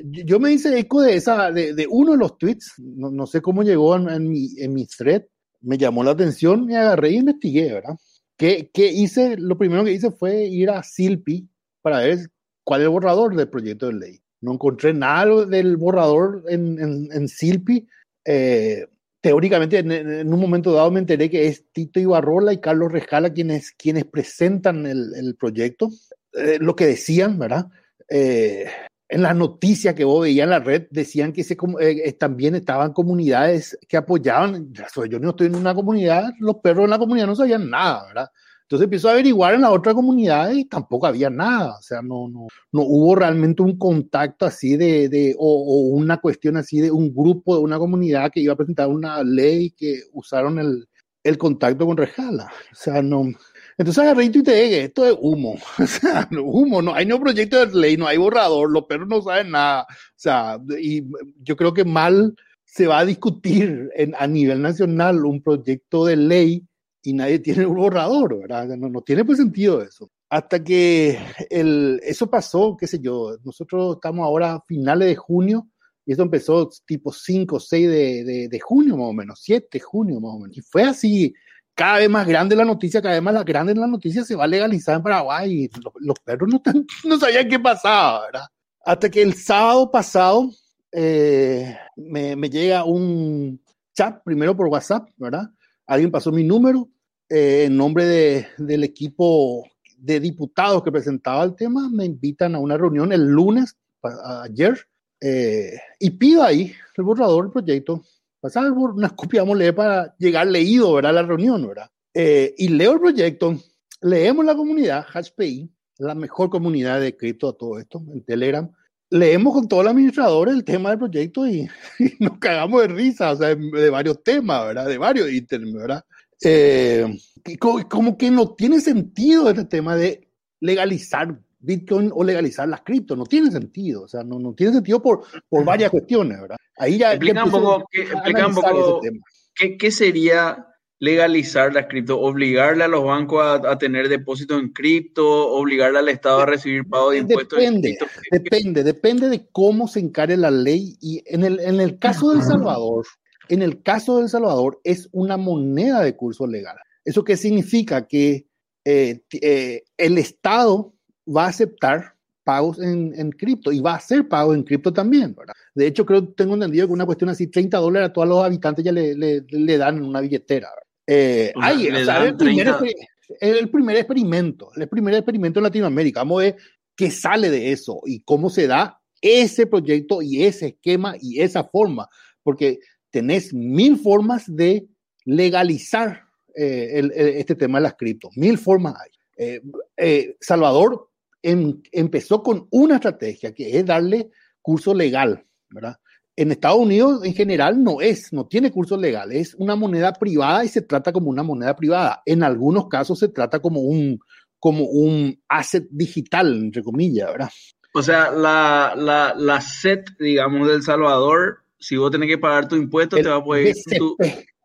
yo, me hice eco de, esa, de, de uno de los tweets, no, no sé cómo llegó en, en, mi, en mi thread, me llamó la atención, me agarré y investigué, ¿verdad? ¿Qué, ¿Qué, hice? Lo primero que hice fue ir a Silpi para ver cuál es el borrador del proyecto de ley. No encontré nada del borrador en, en, en Silpi. Eh, teóricamente, en, en, un momento dado me enteré que es Tito Ibarrola y Carlos Rejala quienes, quienes presentan el, el proyecto. Eh, lo que decían, ¿verdad? Eh, en las noticias que vos veías en la red decían que se, eh, también estaban comunidades que apoyaban. Yo no estoy en una comunidad, los perros en la comunidad no sabían nada, ¿verdad? Entonces empiezo a averiguar en la otra comunidad y tampoco había nada, o sea, no, no, no hubo realmente un contacto así de, de o, o, una cuestión así de un grupo de una comunidad que iba a presentar una ley que usaron el, el contacto con Rejala, o sea, no, entonces agarré y tuiteé, esto es humo, o sea, humo, no hay no proyecto de ley, no hay borrador, los perros no saben nada, o sea, y yo creo que mal se va a discutir en, a nivel nacional un proyecto de ley y nadie tiene un borrador, ¿verdad? No, no tiene pues sentido eso. Hasta que el, eso pasó, qué sé yo, nosotros estamos ahora a finales de junio, y esto empezó tipo 5, 6 de, de, de, junio más o menos, 7 de junio más o menos. Y fue así, cada vez más grande la noticia, cada vez más grande la noticia, se va a legalizar en Paraguay y los, los perros no, tan, no, sabían qué pasaba, ¿verdad? Hasta que el sábado pasado eh, me, me, llega un chat, primero por WhatsApp, ¿verdad? alguien pasó mi número eh, en nombre de, del equipo de diputados que presentaba el tema, me invitan a una reunión el lunes, ayer, eh, y pido ahí el borrador del proyecto, pasar una copia, para llegar leído, ¿verdad? La reunión, ¿verdad? Eh, y leo el proyecto, leemos la comunidad, HashPI, la mejor comunidad de cripto a todo esto, en Telegram, leemos con todo el administrador el tema del proyecto y, nos cagamos de risa, o sea, de, varios temas, ¿verdad? De varios ítems, ¿verdad? Eh, como, que no tiene sentido este tema de legalizar Bitcoin o legalizar las cripto, no tiene sentido, o sea, no, no tiene sentido por, por varias cuestiones, ¿verdad? Ahí ya... Explica un poco, explica un poco ¿qué, ¿qué sería legalizar las cripto, obligarle a los bancos a, tener depósitos en cripto, obligarle al Estado a recibir pago de impuestos. Depende, depende, depende de cómo se encare la ley. Y en el, en el caso de El Salvador, en el caso de El Salvador es una moneda de curso legal. ¿Eso qué significa? Que eh, eh, el Estado va a aceptar pagos en, en, cripto y va a hacer pagos en cripto también, ¿verdad? De hecho, creo, tengo entendido que una cuestión así, 30 dólares a todos los habitantes ya le, le, le dan en una billetera. Eh, el, primer el, primer experimento, el primer experimento en Latinoamérica. Vamos a ver qué sale de eso y cómo se da ese proyecto y ese esquema y esa forma, porque tenés mil formas de legalizar eh, este tema de las criptos, mil formas hay. Eh, eh, Salvador em, empezó con una estrategia que es darle curso legal, ¿verdad? en Estados Unidos en general no es, no tiene cursos legales, es una moneda privada y se trata como una moneda privada. En algunos casos se trata como un, como un asset digital, entre comillas, ¿verdad? O sea, la, la, la SET, digamos, del Salvador, si vos tenés que pagar tu impuesto, te va a poder... Tu...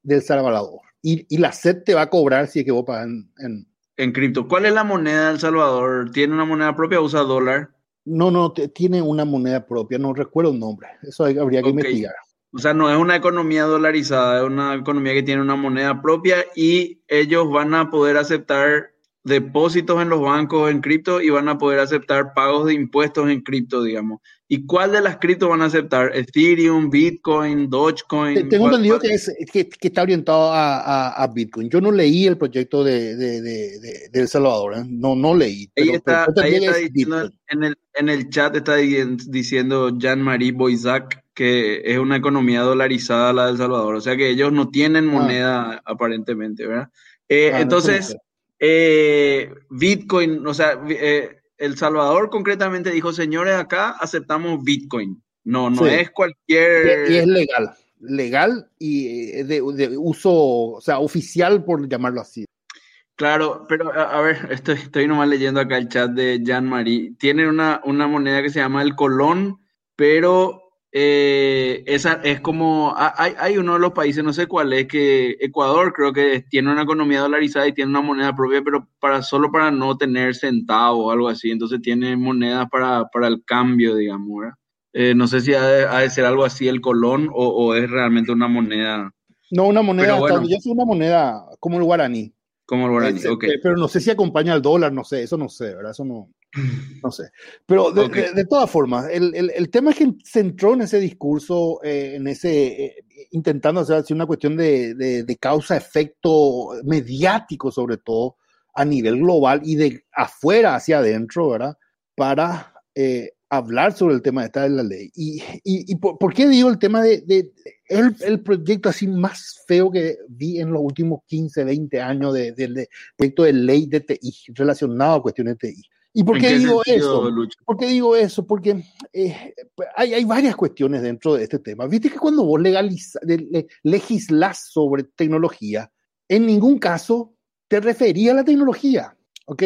del Salvador. Y, y, la SET te va a cobrar si es que vos pagas en, en... En cripto. ¿Cuál es la moneda del Salvador? ¿Tiene una moneda propia o usa dólar? No, no, tiene una moneda propia, no recuerdo el nombre. Eso habría que investigar. O sea, no es una economía dolarizada, es una economía que tiene una moneda propia y ellos van a poder aceptar depósitos en los bancos en cripto y van a poder aceptar pagos de impuestos en cripto, digamos. ¿Y cuál de las cripto van a aceptar? Ethereum, Bitcoin, Dogecoin. Tengo entendido que, es, que, está orientado a, Bitcoin. Yo no leí el proyecto de, de, El Salvador, ¿eh? no, no leí. ahí está, diciendo, en, el, en el chat está diciendo Jean-Marie Boisac que es una economía dolarizada la de El Salvador. O sea que ellos no tienen ah. moneda aparentemente, ¿verdad? Eh, ah, entonces, eh, Bitcoin, o sea, eh, El Salvador concretamente dijo, señores, acá aceptamos Bitcoin. No, no es cualquier... Y es legal, legal y eh, de, uso, o sea, oficial por llamarlo así. Claro, pero a, ver, estoy, estoy nomás leyendo acá el chat de Jean-Marie. Tiene una, una moneda que se llama el colón, pero eh, esa es como, hay, hay, uno de los países, no sé cuál es, que Ecuador creo que tiene una economía dolarizada y tiene una moneda propia, pero para solo para no tener centavos o algo así, entonces tiene monedas para, para el cambio, digamos, eh, no sé si ha de, ser algo así el colón o, es realmente una moneda. No, una moneda, yo soy una moneda como el guaraní. Como el guaraní, ok. Pero no sé si acompaña al dólar, no sé, eso no sé, ¿verdad? Eso no. No sé. Pero de, todas formas, el, el, el, tema es que se entró en ese discurso, eh, en ese, eh, intentando hacer una cuestión de, de causa-efecto mediático, sobre todo, a nivel global y de afuera hacia adentro, ¿verdad? Para eh, hablar sobre el tema de esta de la ley. ¿Y, y, y por, qué digo el tema de, de el, el, proyecto así más feo que vi en los últimos 15, 20 años del de, de, proyecto de ley de TI relacionado a cuestiones de TI? ¿Y por qué, digo eso? ¿Por qué digo eso? Porque eh, hay, hay, varias cuestiones dentro de este tema. Viste que cuando vos legaliza, le, legislas sobre tecnología, en ningún caso te refería a la tecnología. ¿Ok?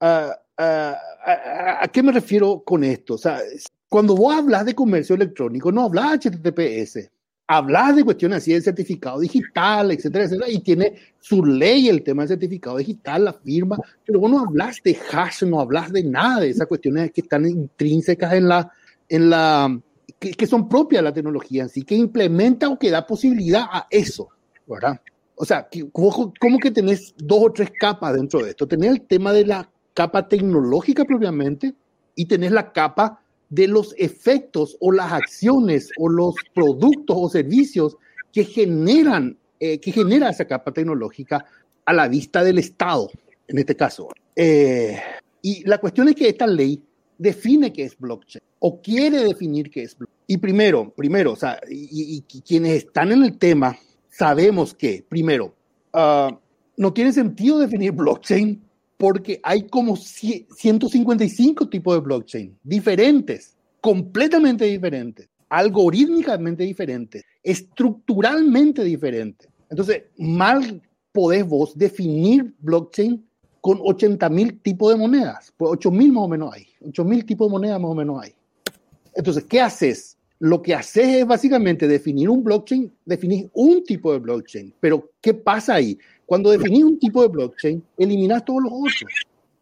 Uh, ¿A qué me refiero con esto? O sea, cuando vos hablas de comercio electrónico, no hablas HTTPS, hablas de cuestiones así de certificado digital, etcétera, etcétera, y tiene su ley el tema del certificado digital, la firma, pero vos no hablas de hash, no hablas de nada de esas cuestiones que están intrínsecas en la, en la, que, son propias de la tecnología en sí, que implementa o que da posibilidad a eso, ¿verdad? O sea, ¿cómo, cómo que tenés dos o tres capas dentro de esto? Tenés el tema de la capa tecnológica propiamente y tenés la capa de los efectos o las acciones o los productos o servicios que generan eh, que genera esa capa tecnológica a la vista del Estado, en este caso. Eh, y la cuestión es que esta ley define qué es blockchain o quiere definir qué es blockchain. Y primero, primero, o sea, y, quienes están en el tema sabemos que, primero, uh, no tiene sentido definir blockchain porque hay como 155 tipos de blockchain diferentes, completamente diferentes, algorítmicamente diferentes, estructuralmente diferentes. Entonces, mal podés vos definir blockchain con 80 mil tipos de monedas. Pues 8 mil más o menos hay. 8 mil tipos de monedas más o menos hay. Entonces, ¿qué haces? Lo que haces es básicamente definir un blockchain, definir un tipo de blockchain. Pero, ¿qué pasa ahí? Cuando definís un tipo de blockchain, eliminas todos los otros,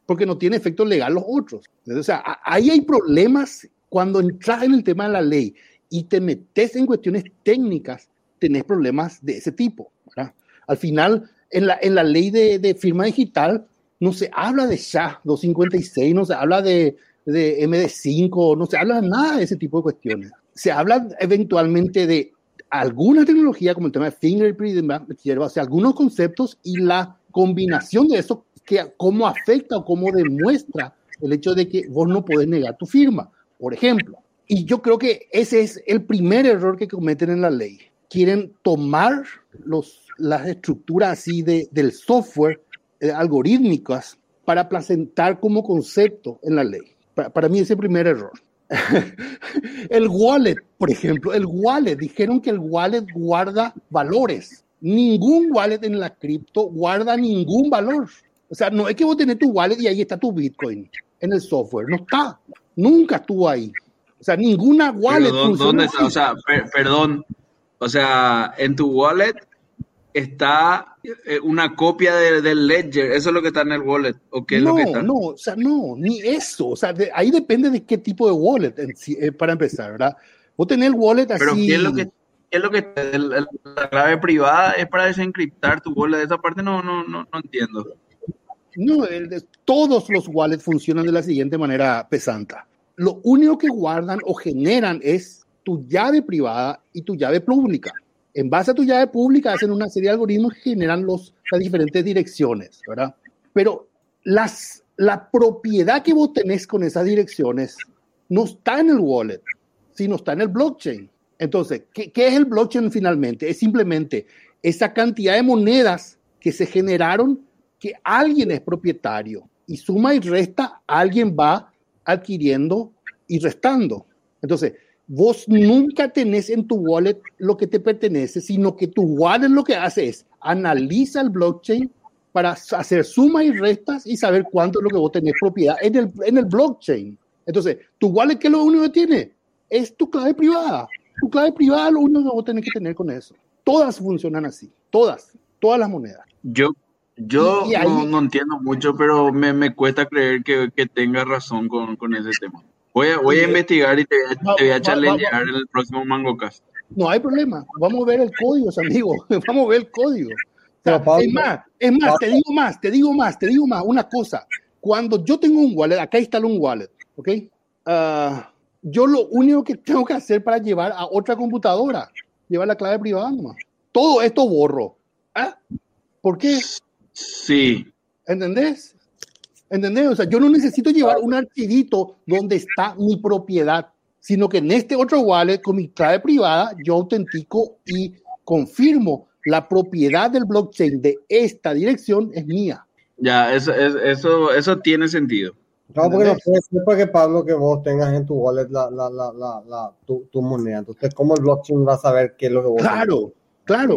porque no tiene efecto legal los otros. o sea, ahí hay problemas cuando entras en el tema de la ley y te metes en cuestiones técnicas, tenés problemas de ese tipo. Al final, en la, en la ley de, de firma digital, no se habla de SHA-256, no se habla de, de MD5, no se habla nada de ese tipo de cuestiones. Se habla eventualmente de alguna tecnología como el tema de fingerprint, o sea, algunos conceptos y la combinación de eso, que cómo afecta o cómo demuestra el hecho de que vos no podés negar tu firma, por ejemplo. Y yo creo que ese es el primer error que cometen en la ley. Quieren tomar los, las estructuras así de, del software eh, algorítmicas para presentar como concepto en la ley. Para, mí ese primer error. el wallet, por ejemplo, el wallet, dijeron que el wallet guarda valores. Ningún wallet en la cripto guarda ningún valor. O sea, no es que vos tenés tu wallet y ahí está tu Bitcoin en el software. No está. Nunca estuvo ahí. O sea, ninguna wallet. ¿Dónde está? O sea, perdón. O sea, en tu wallet está eh, una copia del ledger, eso es lo que está en el wallet, ¿o qué es no, lo que está? No, o sea, no, ni eso, o sea, ahí depende de qué tipo de wallet, eh, para empezar, ¿verdad? Vos tenés el wallet así... Pero ¿qué es lo que, es lo que la clave privada es para desencriptar tu wallet? Esa parte no, no, no, no entiendo. No, todos los wallets funcionan de la siguiente manera pesanta. Lo único que guardan o generan es tu llave privada y tu llave pública en base a tu llave pública hacen una serie de algoritmos que generan los, las diferentes direcciones, ¿verdad? Pero las, la propiedad que vos tenés con esas direcciones no está en el wallet, sino está en el blockchain. Entonces, ¿qué, ¿qué, es el blockchain finalmente? Es simplemente esa cantidad de monedas que se generaron que alguien es propietario y suma y resta, alguien va adquiriendo y restando. Entonces, vos nunca tenés en tu wallet lo que te pertenece, sino que tu wallet lo que hace es analiza el blockchain para hacer sumas y restas y saber cuánto es lo que vos tenés propiedad en el, en el blockchain. Entonces, tu wallet, ¿qué es lo único que tiene? Es tu clave privada. Tu clave privada lo único que vos tenés que tener con eso. Todas funcionan así, todas, todas las monedas. Yo, yo no, entiendo mucho, pero me, me cuesta creer que, que tenga razón con, con ese tema. Voy a, voy a investigar y te, voy a challengear en el próximo MangoCast. No hay problema. Vamos a ver el código, amigo. Vamos a ver el código. es más, es más, te digo más, te digo más, te digo más, una cosa. Cuando yo tengo un wallet, acá está un wallet, ¿ok? Ah, yo lo único que tengo que hacer para llevar a otra computadora, llevar la clave privada nomás. Todo esto borro. ¿Ah? ¿Por qué? Sí. ¿Entendés? ¿Entendés? O sea, yo no necesito llevar un archivito donde está mi propiedad, sino que en este otro wallet con mi clave privada yo autentico y confirmo la propiedad del blockchain de esta dirección es mía. Ya, eso, eso, eso tiene sentido. No, porque no puede ser para que Pablo que vos tengas en tu wallet la, la, la, la tu, tu, moneda. Entonces, ¿cómo el blockchain va a saber qué es lo que vos Claro, claro.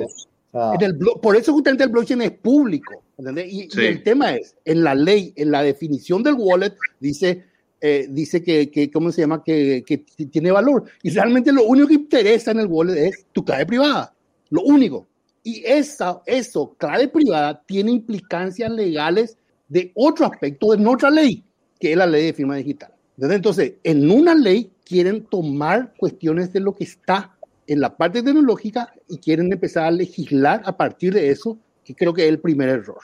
en el por eso justamente el blockchain es público. Y, el tema es, en la ley, en la definición del wallet, dice, eh, dice que, que, ¿cómo se llama? Que, que, tiene valor. Y realmente lo único que interesa en el wallet es tu clave privada. Lo único. Y esa, eso, clave privada, tiene implicancias legales de otro aspecto de otra ley, que es la ley de firma digital. Entonces, en una ley quieren tomar cuestiones de lo que está en la parte tecnológica y quieren empezar a legislar a partir de eso, que creo que es el primer error.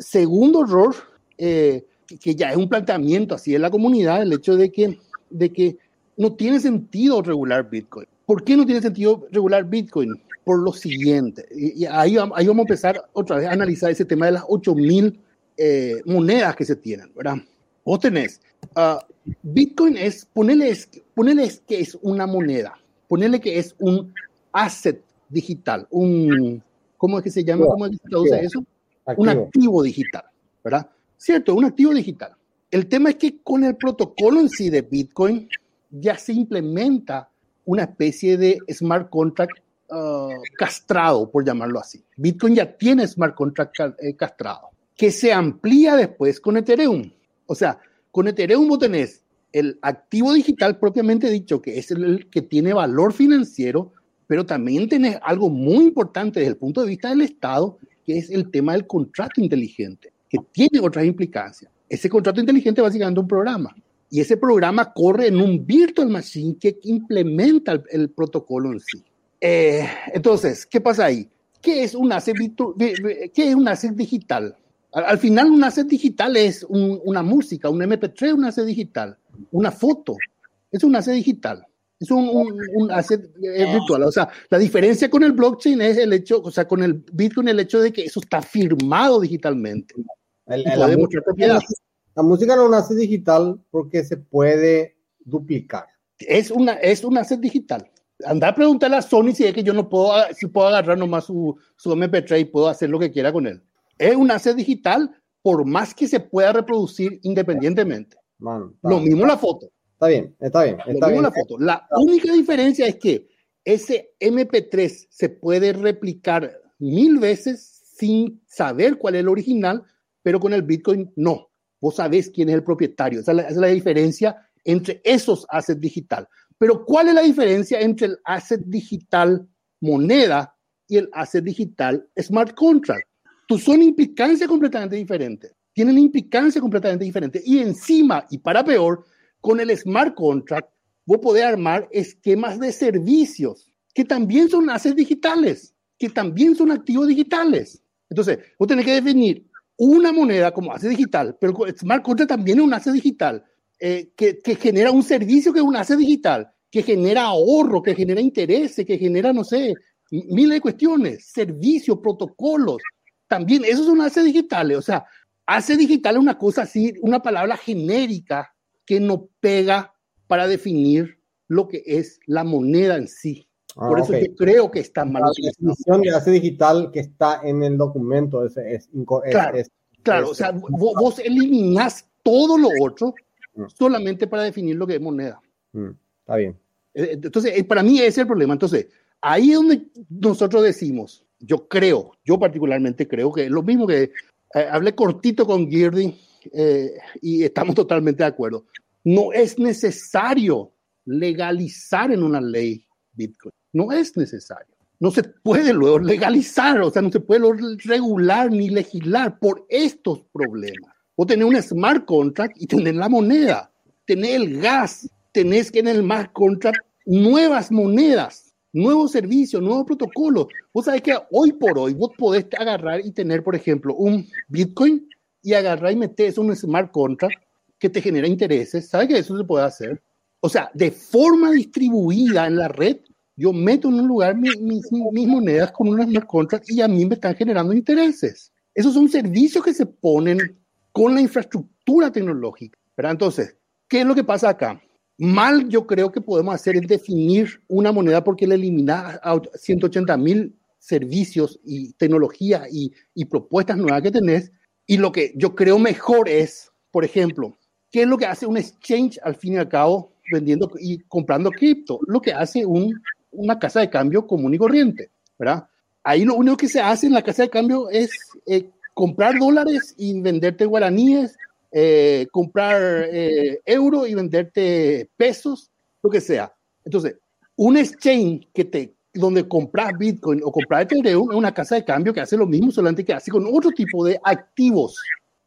Segundo error, eh, que ya es un planteamiento así en la comunidad, el hecho de que, de que no tiene sentido regular Bitcoin. ¿Por qué no tiene sentido regular Bitcoin? por lo siguiente, y, ahí, ahí, vamos a empezar otra vez a analizar ese tema de las 8000 eh, monedas que se tienen, ¿verdad? Vos tenés, uh, Bitcoin es, ponele, ponele que es una moneda, ponele que es un asset digital, un, ¿cómo es que se llama? ¿Cómo es que se traduce eso? Un activo digital, ¿verdad? Cierto, un activo digital. El tema es que con el protocolo en sí de Bitcoin ya se implementa una especie de smart contract uh, castrado, por llamarlo así. Bitcoin ya tiene smart contract eh, castrado, que se amplía después con Ethereum. O sea, con Ethereum vos tenés el activo digital propiamente dicho, que es el que tiene valor financiero, pero también tenés algo muy importante desde el punto de vista del Estado, que es el tema del contrato inteligente que tiene otras implicancias. Ese contrato inteligente básicamente es un programa. Y ese programa corre en un virtual machine que implementa el, protocolo en sí. Eh, entonces, ¿qué pasa ahí? ¿Qué es un asset, ¿qué es un asset digital? Al, final, un asset digital es una música, un MP3 un asset digital, una foto, es un asset digital. Es un, un, asset eh, virtual. O sea, la diferencia con el blockchain es el hecho, o sea, con el Bitcoin, el hecho de que eso está firmado digitalmente la, música, no nace digital porque se puede duplicar. Es una, es un asset digital. Anda a preguntarle a Sony si es que yo no puedo, si puedo agarrar nomás su, su MP3 y puedo hacer lo que quiera con él. Es un asset digital por más que se pueda reproducir independientemente. lo mismo la foto. Está bien, está bien. Está mismo la foto. La única diferencia es que ese MP3 se puede replicar mil veces sin saber cuál es el original, pero con el Bitcoin no. Vos sabés quién es el propietario. Esa es la, diferencia entre esos assets digital. Pero ¿cuál es la diferencia entre el asset digital moneda y el asset digital smart contract? Tú son implicancias completamente diferentes. Tienen implicancias completamente diferentes. Y encima, y para peor, con el smart contract, vos podés armar esquemas de servicios que también son assets digitales, que también son activos digitales. Entonces, vos tenés que definir una moneda como hace digital, pero smart contract también es un hace digital, eh, que, que, genera un servicio que es un hace digital, que genera ahorro, que genera intereses, que genera, no sé, miles de cuestiones, servicios, protocolos, también esos son hace digitales, o sea, hace digital es una cosa así, una palabra genérica que no pega para definir lo que es la moneda en sí. Ah, Por eso yo creo que está mal. La definición de hace digital que está en el documento es, es, claro, claro o sea, vos, eliminás todo lo otro mm. solamente para definir lo que es moneda. Mm, está bien. Eh, entonces, eh, para mí ese es el problema. Entonces, ahí es donde nosotros decimos, yo creo, yo particularmente creo que es lo mismo que eh, hablé cortito con Girdy y estamos totalmente de acuerdo. No es necesario legalizar en una ley Bitcoin. No es necesario. No se puede luego legalizar, o sea, no se puede regular ni legislar por estos problemas. O tener un smart contract y tener la moneda, tener el gas, tenés que en el smart contract nuevas monedas, nuevos servicios, nuevos protocolos. Vos sabés que hoy por hoy vos podés agarrar y tener, por ejemplo, un Bitcoin y agarrar y meter un smart contract que te genera intereses. ¿Sabes que eso se puede hacer? O sea, de forma distribuida en la red, yo meto en un lugar mis, monedas con unas smart contracts y a mí me están generando intereses. Esos son servicios que se ponen con la infraestructura tecnológica. ¿verdad? Entonces, ¿qué es lo que pasa acá? Mal yo creo que podemos hacer es definir una moneda porque le elimina a 180 mil servicios y tecnología y, y propuestas nuevas que tenés. Y lo que yo creo mejor es, por ejemplo, ¿qué es lo que hace un exchange al fin y al cabo vendiendo y comprando cripto? Lo que hace un una casa de cambio común y corriente, ¿verdad? Ahí lo único que se hace en la casa de cambio es eh, comprar dólares y venderte guaraníes, eh, comprar eh, euros y venderte pesos, lo que sea. Entonces, un exchange que te, donde compras Bitcoin o compras Ethereum es una casa de cambio que hace lo mismo, solamente que hace con otro tipo de activos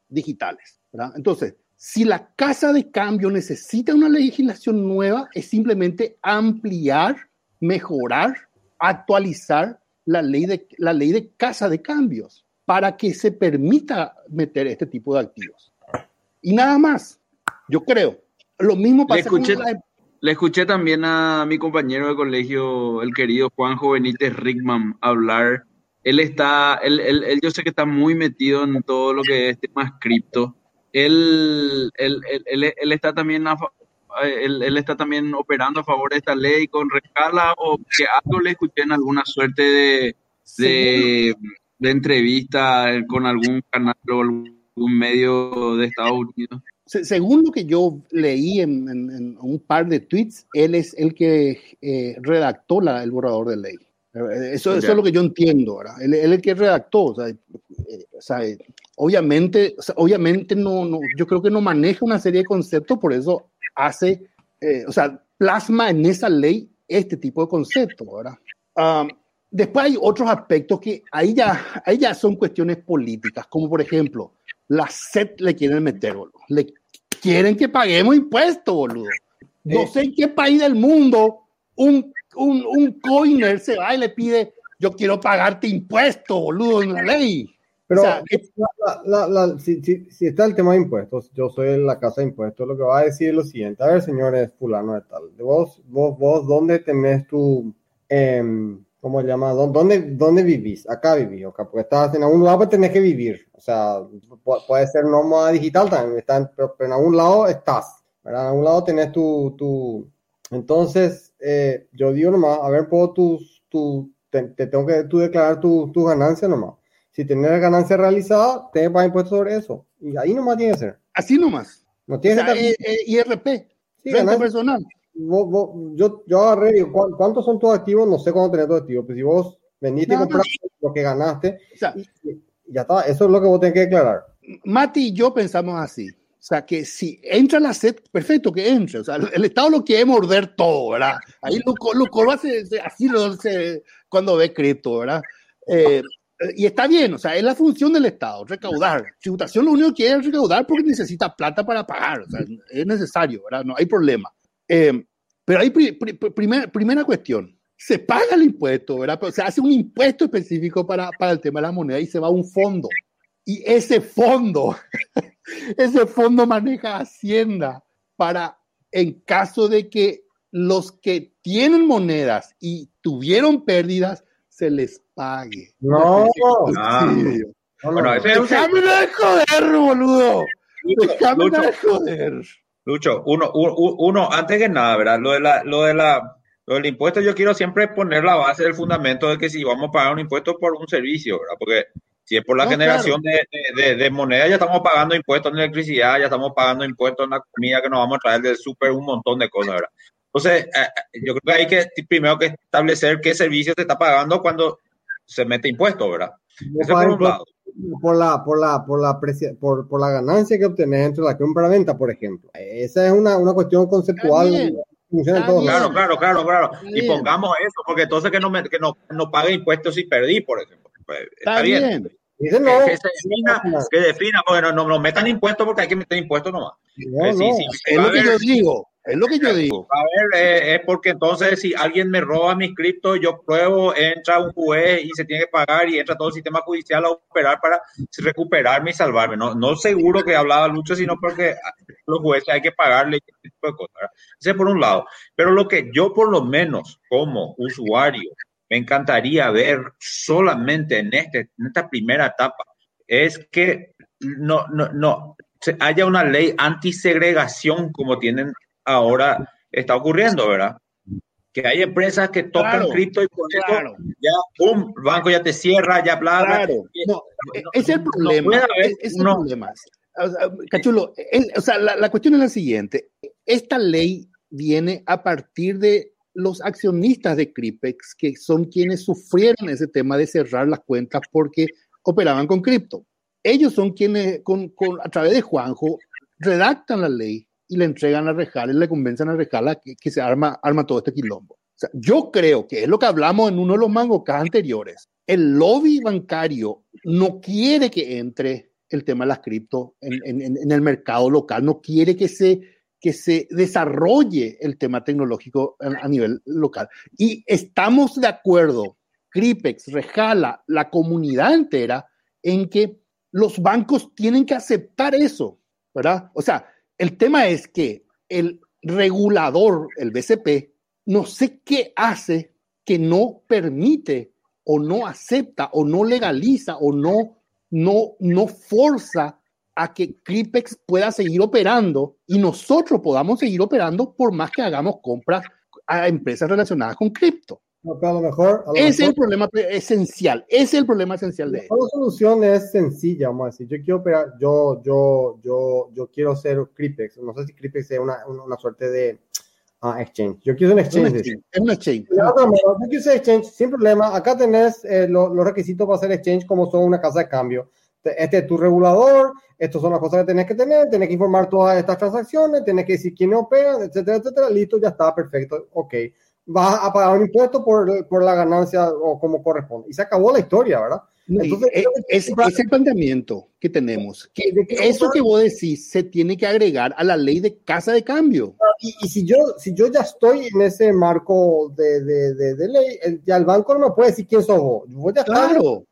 digitales, ¿verdad? Entonces, si la casa de cambio necesita una legislación nueva, es simplemente ampliar mejorar, actualizar la ley de, la ley de casa de cambios para que se permita meter este tipo de activos. Y nada más, yo creo. Lo mismo pasa le escuché, Le escuché también a mi compañero de colegio, el querido Juanjo Benítez Rickman, hablar. Él está, él, él, yo sé que está muy metido en todo lo que es temas cripto. Él, él, él, está también él, está también operando a favor de esta ley con rescala o que algo le escuché en alguna suerte de, de, de entrevista con algún canal o algún medio de Estados Unidos según lo que yo leí en, un par de tweets, él es el que eh, redactó la, el borrador de ley. Eso, eso, es lo que yo entiendo, ¿verdad? Él, es el que redactó, o sea, eh, obviamente, obviamente no, no, yo creo que no maneja una serie de conceptos, por eso hace, eh, o sea, plasma en esa ley este tipo de conceptos, ¿verdad? después hay otros aspectos que ahí ya, ahí ya son cuestiones políticas, como por ejemplo, la SED le quieren meter, boludo. Le quieren que paguemos impuestos, boludo. No eh. sé en qué país del mundo un, un, un coiner se va y le pide, yo quiero pagarte impuestos, boludo, en la ley. Pero si, si, está el tema de impuestos, yo soy la casa de impuestos, lo que va a decir es lo siguiente, a ver, señores fulano de tal, vos, vos, vos, ¿dónde tenés tu... Eh, ¿cómo se llama? ¿Dónde, ¿Dónde vivís? Acá vivís, okay, porque estás en algún lugar, pues tenés que vivir. O sea, puede ser nómada digital también, pero, en algún lado estás, ¿verdad? En algún lado tenés tu... tu... Entonces, eh, yo digo nomás, a ver, puedo tus, tu, te, tengo que tú declarar tus tu ganancias nomás. Si tienes ganancia realizada, te pagar impuestos sobre eso. Y ahí nomás tiene que ser. Así nomás. No tiene o sea, eh, eh, IRP, sí, renta personal yo, yo agarré, digo, ¿cuántos son tus activos? No sé cuánto tenés tus activos, pero si vos veniste y compraste lo que ganaste, ya está, eso es lo que vos tenés que declarar. Mati y yo pensamos así. O sea, que si entra la SED, perfecto que entre. O sea, el Estado lo quiere morder todo, ¿verdad? Ahí lo, lo, hace así lo hace cuando ve cripto, ¿verdad? Eh, y está bien, o sea, es la función del Estado, recaudar. Tributación lo único que quiere es recaudar porque necesita plata para pagar, o sea, es necesario, ¿verdad? No hay problema. Eh, pero ahí, primera cuestión, se paga el impuesto, ¿verdad? Pero se hace un impuesto específico para, para el tema de la moneda y se va a un fondo. Y ese fondo, ese fondo maneja Hacienda para, en caso de que los que tienen monedas y tuvieron pérdidas, se les pague. No, no, no, Déjame de joder, boludo. Déjame de joder. Lucho, uno, uno, antes que nada, ¿verdad? Lo de la, lo de la, lo del impuesto, yo quiero siempre poner la base del fundamento de que si vamos a pagar un impuesto por un servicio, ¿verdad? Porque si es por la generación de, de, de, moneda, ya estamos pagando impuestos en electricidad, ya estamos pagando impuestos en la comida que nos vamos a traer del súper, un montón de cosas, ¿verdad? Entonces, eh, eh, yo creo que hay que primero que establecer qué servicio se está pagando cuando se mete impuesto, ¿verdad? Eso por un lado por la, por la, por la, por, por la ganancia que obtenés entre la compra-venta, por ejemplo. Esa es una, una cuestión conceptual. Claro, claro, claro, claro. Y pongamos eso, porque entonces que no, me, que no, no pague impuestos si perdí, por ejemplo. Pues, está, bien. que, se defina, que defina, porque no, no, metan impuestos porque hay que meter impuestos nomás. Pues es lo que yo digo. Es lo que yo digo. A ver, eh, es porque entonces si alguien me roba mis criptos, yo pruebo, entra un juez y se tiene que pagar y entra todo el sistema judicial a operar para recuperarme y salvarme. No, no seguro que hablaba Lucho, sino porque los jueces hay que pagarle ese tipo de cosas. Ese por un lado. Pero lo que yo por lo menos como usuario me encantaría ver solamente en, este, en esta primera etapa es que no, no, no haya una ley antisegregación como tienen ahora está ocurriendo, ¿verdad? Que hay empresas que tocan cripto y por eso ya, pum, el banco ya te cierra, ya bla, Claro. No, es el problema. es, el problema. Cachulo, o sea, la, la cuestión es la siguiente. Esta ley viene a partir de los accionistas de Cripex, que son quienes sufrieron ese tema de cerrar las cuentas porque operaban con cripto. Ellos son quienes, con, con, a través de Juanjo, redactan la ley y le entregan a Rejala y le convencen a Rejala que, que se arma, arma todo este quilombo. O sea, yo creo que es lo que hablamos en uno de los mangocas anteriores. El lobby bancario no quiere que entre el tema de las cripto en, en, en, el mercado local, no quiere que se, que se desarrolle el tema tecnológico a, a nivel local. Y estamos de acuerdo, Cripex, Rejala, la comunidad entera, en que los bancos tienen que aceptar eso, ¿verdad? O sea, el tema es que el, regulador, el BCP, no sé qué hace que no permite o no acepta o no legaliza o no, no, no forza a que Cripex pueda seguir operando y nosotros podamos seguir operando por más que hagamos compras a empresas relacionadas con cripto. A lo mejor, ese es el problema esencial. Ese es el problema esencial de La solución es sencilla, vamos a decir. Yo quiero operar, yo, yo, yo, yo quiero ser Cripex. No sé si Cripex es una, una, suerte de uh, exchange. Yo quiero un exchange. Es un exchange. Yo quiero ser exchange sin problema. Acá tenés eh, los requisitos para ser exchange como son una casa de cambio este es tu regulador, estas son las cosas que tenés que tener, tenés que informar todas estas transacciones, tenés que decir quién opera, etcétera, etcétera, listo, ya está, perfecto, ok. Vas a pagar un impuesto por, por la ganancia o como corresponde. Y se acabó la historia, ¿verdad? Entonces, eh, es, ese planteamiento que tenemos, que, eso que vos decís se tiene que agregar a la ley de casa de cambio. Y, y si, yo, si yo ya estoy en ese marco de, de, de, ley, ya el banco no me puede decir quién sos vos. Yo ya claro.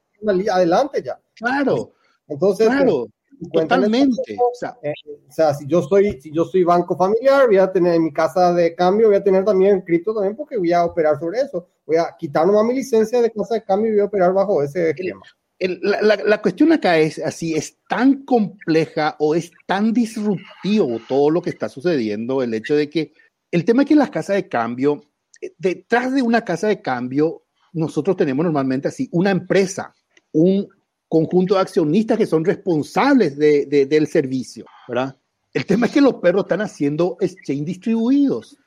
adelante ya. Claro. Entonces, claro, totalmente. O sea, eh, o sea, si yo soy, si yo soy banco familiar, voy a tener en mi casa de cambio, voy a tener también cripto también porque voy a operar sobre eso. Voy a quitar nomás mi licencia de casa de cambio y voy a operar bajo ese esquema. la, la, cuestión acá es así, es tan compleja o es tan disruptivo todo lo que está sucediendo, el hecho de que el tema es que en las casas de cambio, eh, detrás de una casa de cambio, nosotros tenemos normalmente así una empresa, un conjunto de accionistas que son responsables de, del servicio, ¿verdad? El tema es que los perros están haciendo exchange distribuidos.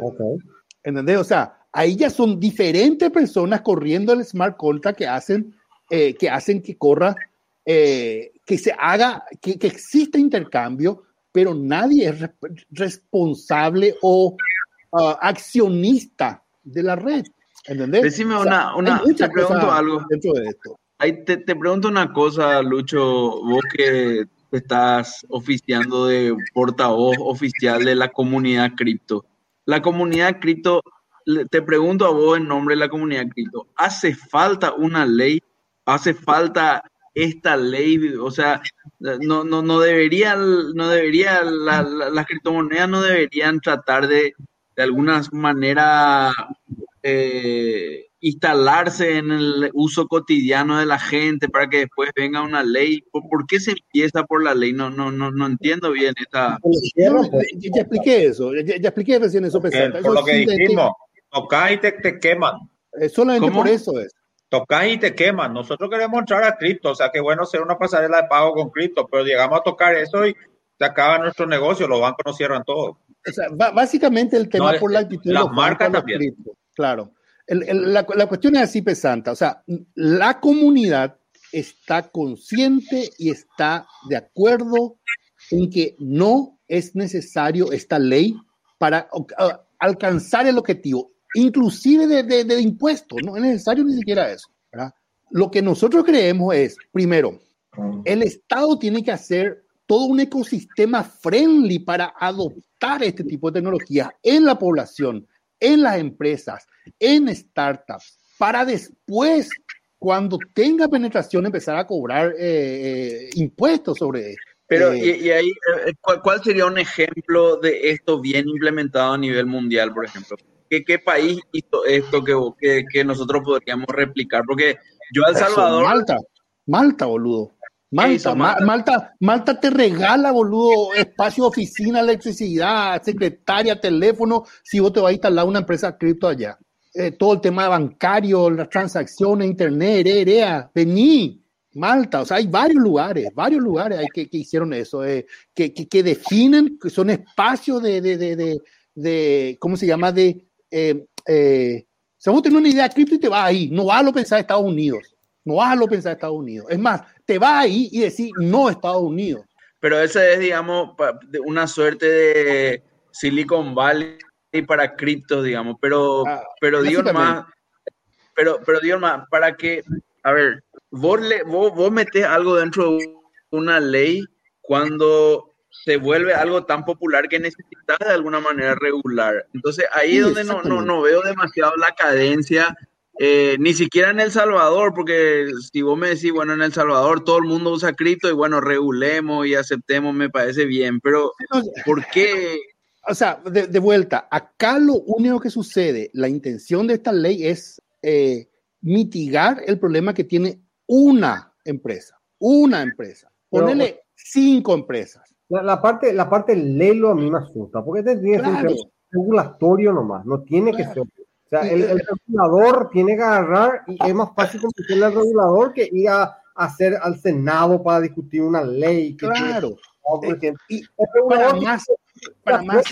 Okay. ¿Entendés? O sea, ahí ya son diferentes personas corriendo el smart contract que hacen, eh, que, hacen que corra, eh, que se haga, que, que exista intercambio, pero nadie es responsable o uh, accionista de la red. ¿Entendés? Decime una, una te pregunto algo. Dentro de esto te, pregunto una cosa, Lucho, vos que estás oficiando de portavoz oficial de la comunidad cripto. La comunidad cripto, te pregunto a vos en nombre de la comunidad cripto, ¿hace falta una ley? ¿Hace falta esta ley? O sea, no, no, no debería, no debería, las criptomonedas no deberían tratar de, de alguna manera, eh, instalarse en el uso cotidiano de la gente para que después venga una ley. ¿Por, qué se empieza por la ley? No, no, no, no entiendo bien esta. ya, expliqué eso, ya, expliqué recién eso, pesante. Por lo que dijimos, tocas y te, te queman. Eh, solamente por eso es. Tocas y te queman. Nosotros queremos entrar a cripto, o sea, que bueno ser una pasarela de pago con cripto, pero llegamos a tocar eso y se acaba nuestro negocio, los bancos nos cierran todo. O sea, básicamente el tema por la actitud de las marcas también. claro la, cuestión es así pesanta. O sea, la comunidad está consciente y está de acuerdo en que no es necesario esta ley para alcanzar el objetivo, inclusive de, de, impuestos. No es necesario ni siquiera eso. Lo que nosotros creemos es, primero, el Estado tiene que hacer todo un ecosistema friendly para adoptar este tipo de tecnología en la población, en las empresas, en startups, para después, cuando tenga penetración, empezar a cobrar eh, eh, impuestos sobre pero, eh, y, ahí, ¿cuál, sería un ejemplo de esto bien implementado a nivel mundial, por ejemplo? ¿Qué, qué país hizo esto que, que, nosotros podríamos replicar? Porque yo, El Salvador. Malta, Malta, boludo. Malta, Malta? Malta, te regala, boludo, espacio, oficina, electricidad, secretaria, teléfono, si vos te vas a instalar una empresa cripto allá. Eh, todo el tema bancario, las transacciones, internet, EREA, vení, Malta, o sea, hay varios lugares, varios lugares hay que, que hicieron eso, eh, que, que, definen, que son espacios de, de, de, de, ¿cómo se llama? De, eh, eh, si vos tenés una idea cripto y te vas ahí, no vas a lo pensar Estados Unidos, no vas a lo pensar Estados Unidos. Es más, te vas ahí y decir no Estados Unidos. Pero esa es, digamos, una suerte de Silicon Valley para cripto, digamos. Pero, ah, pero digo más, pero, pero digo más, para que, a ver, vos, le, vos, vos metés algo dentro de una ley cuando se vuelve algo tan popular que necesitas de alguna manera regular. Entonces ahí es donde no, no, no veo demasiado la cadencia eh, ni siquiera en El Salvador, porque si vos me decís, bueno, en El Salvador todo el mundo usa cripto y bueno, regulemos y aceptemos, me parece bien, pero ¿por qué? o sea, de, vuelta, acá lo único que sucede, la intención de esta ley es eh, mitigar el problema que tiene una empresa, una empresa. Ponerle cinco empresas. La, parte, la parte lelo a mí me asusta, porque este tiene que ser regulatorio nomás, no tiene que ser. Sea, el, regulador tiene que agarrar y es más fácil competirle al regulador que ir a hacer al Senado para discutir una ley. claro. Eh, y para más, para más.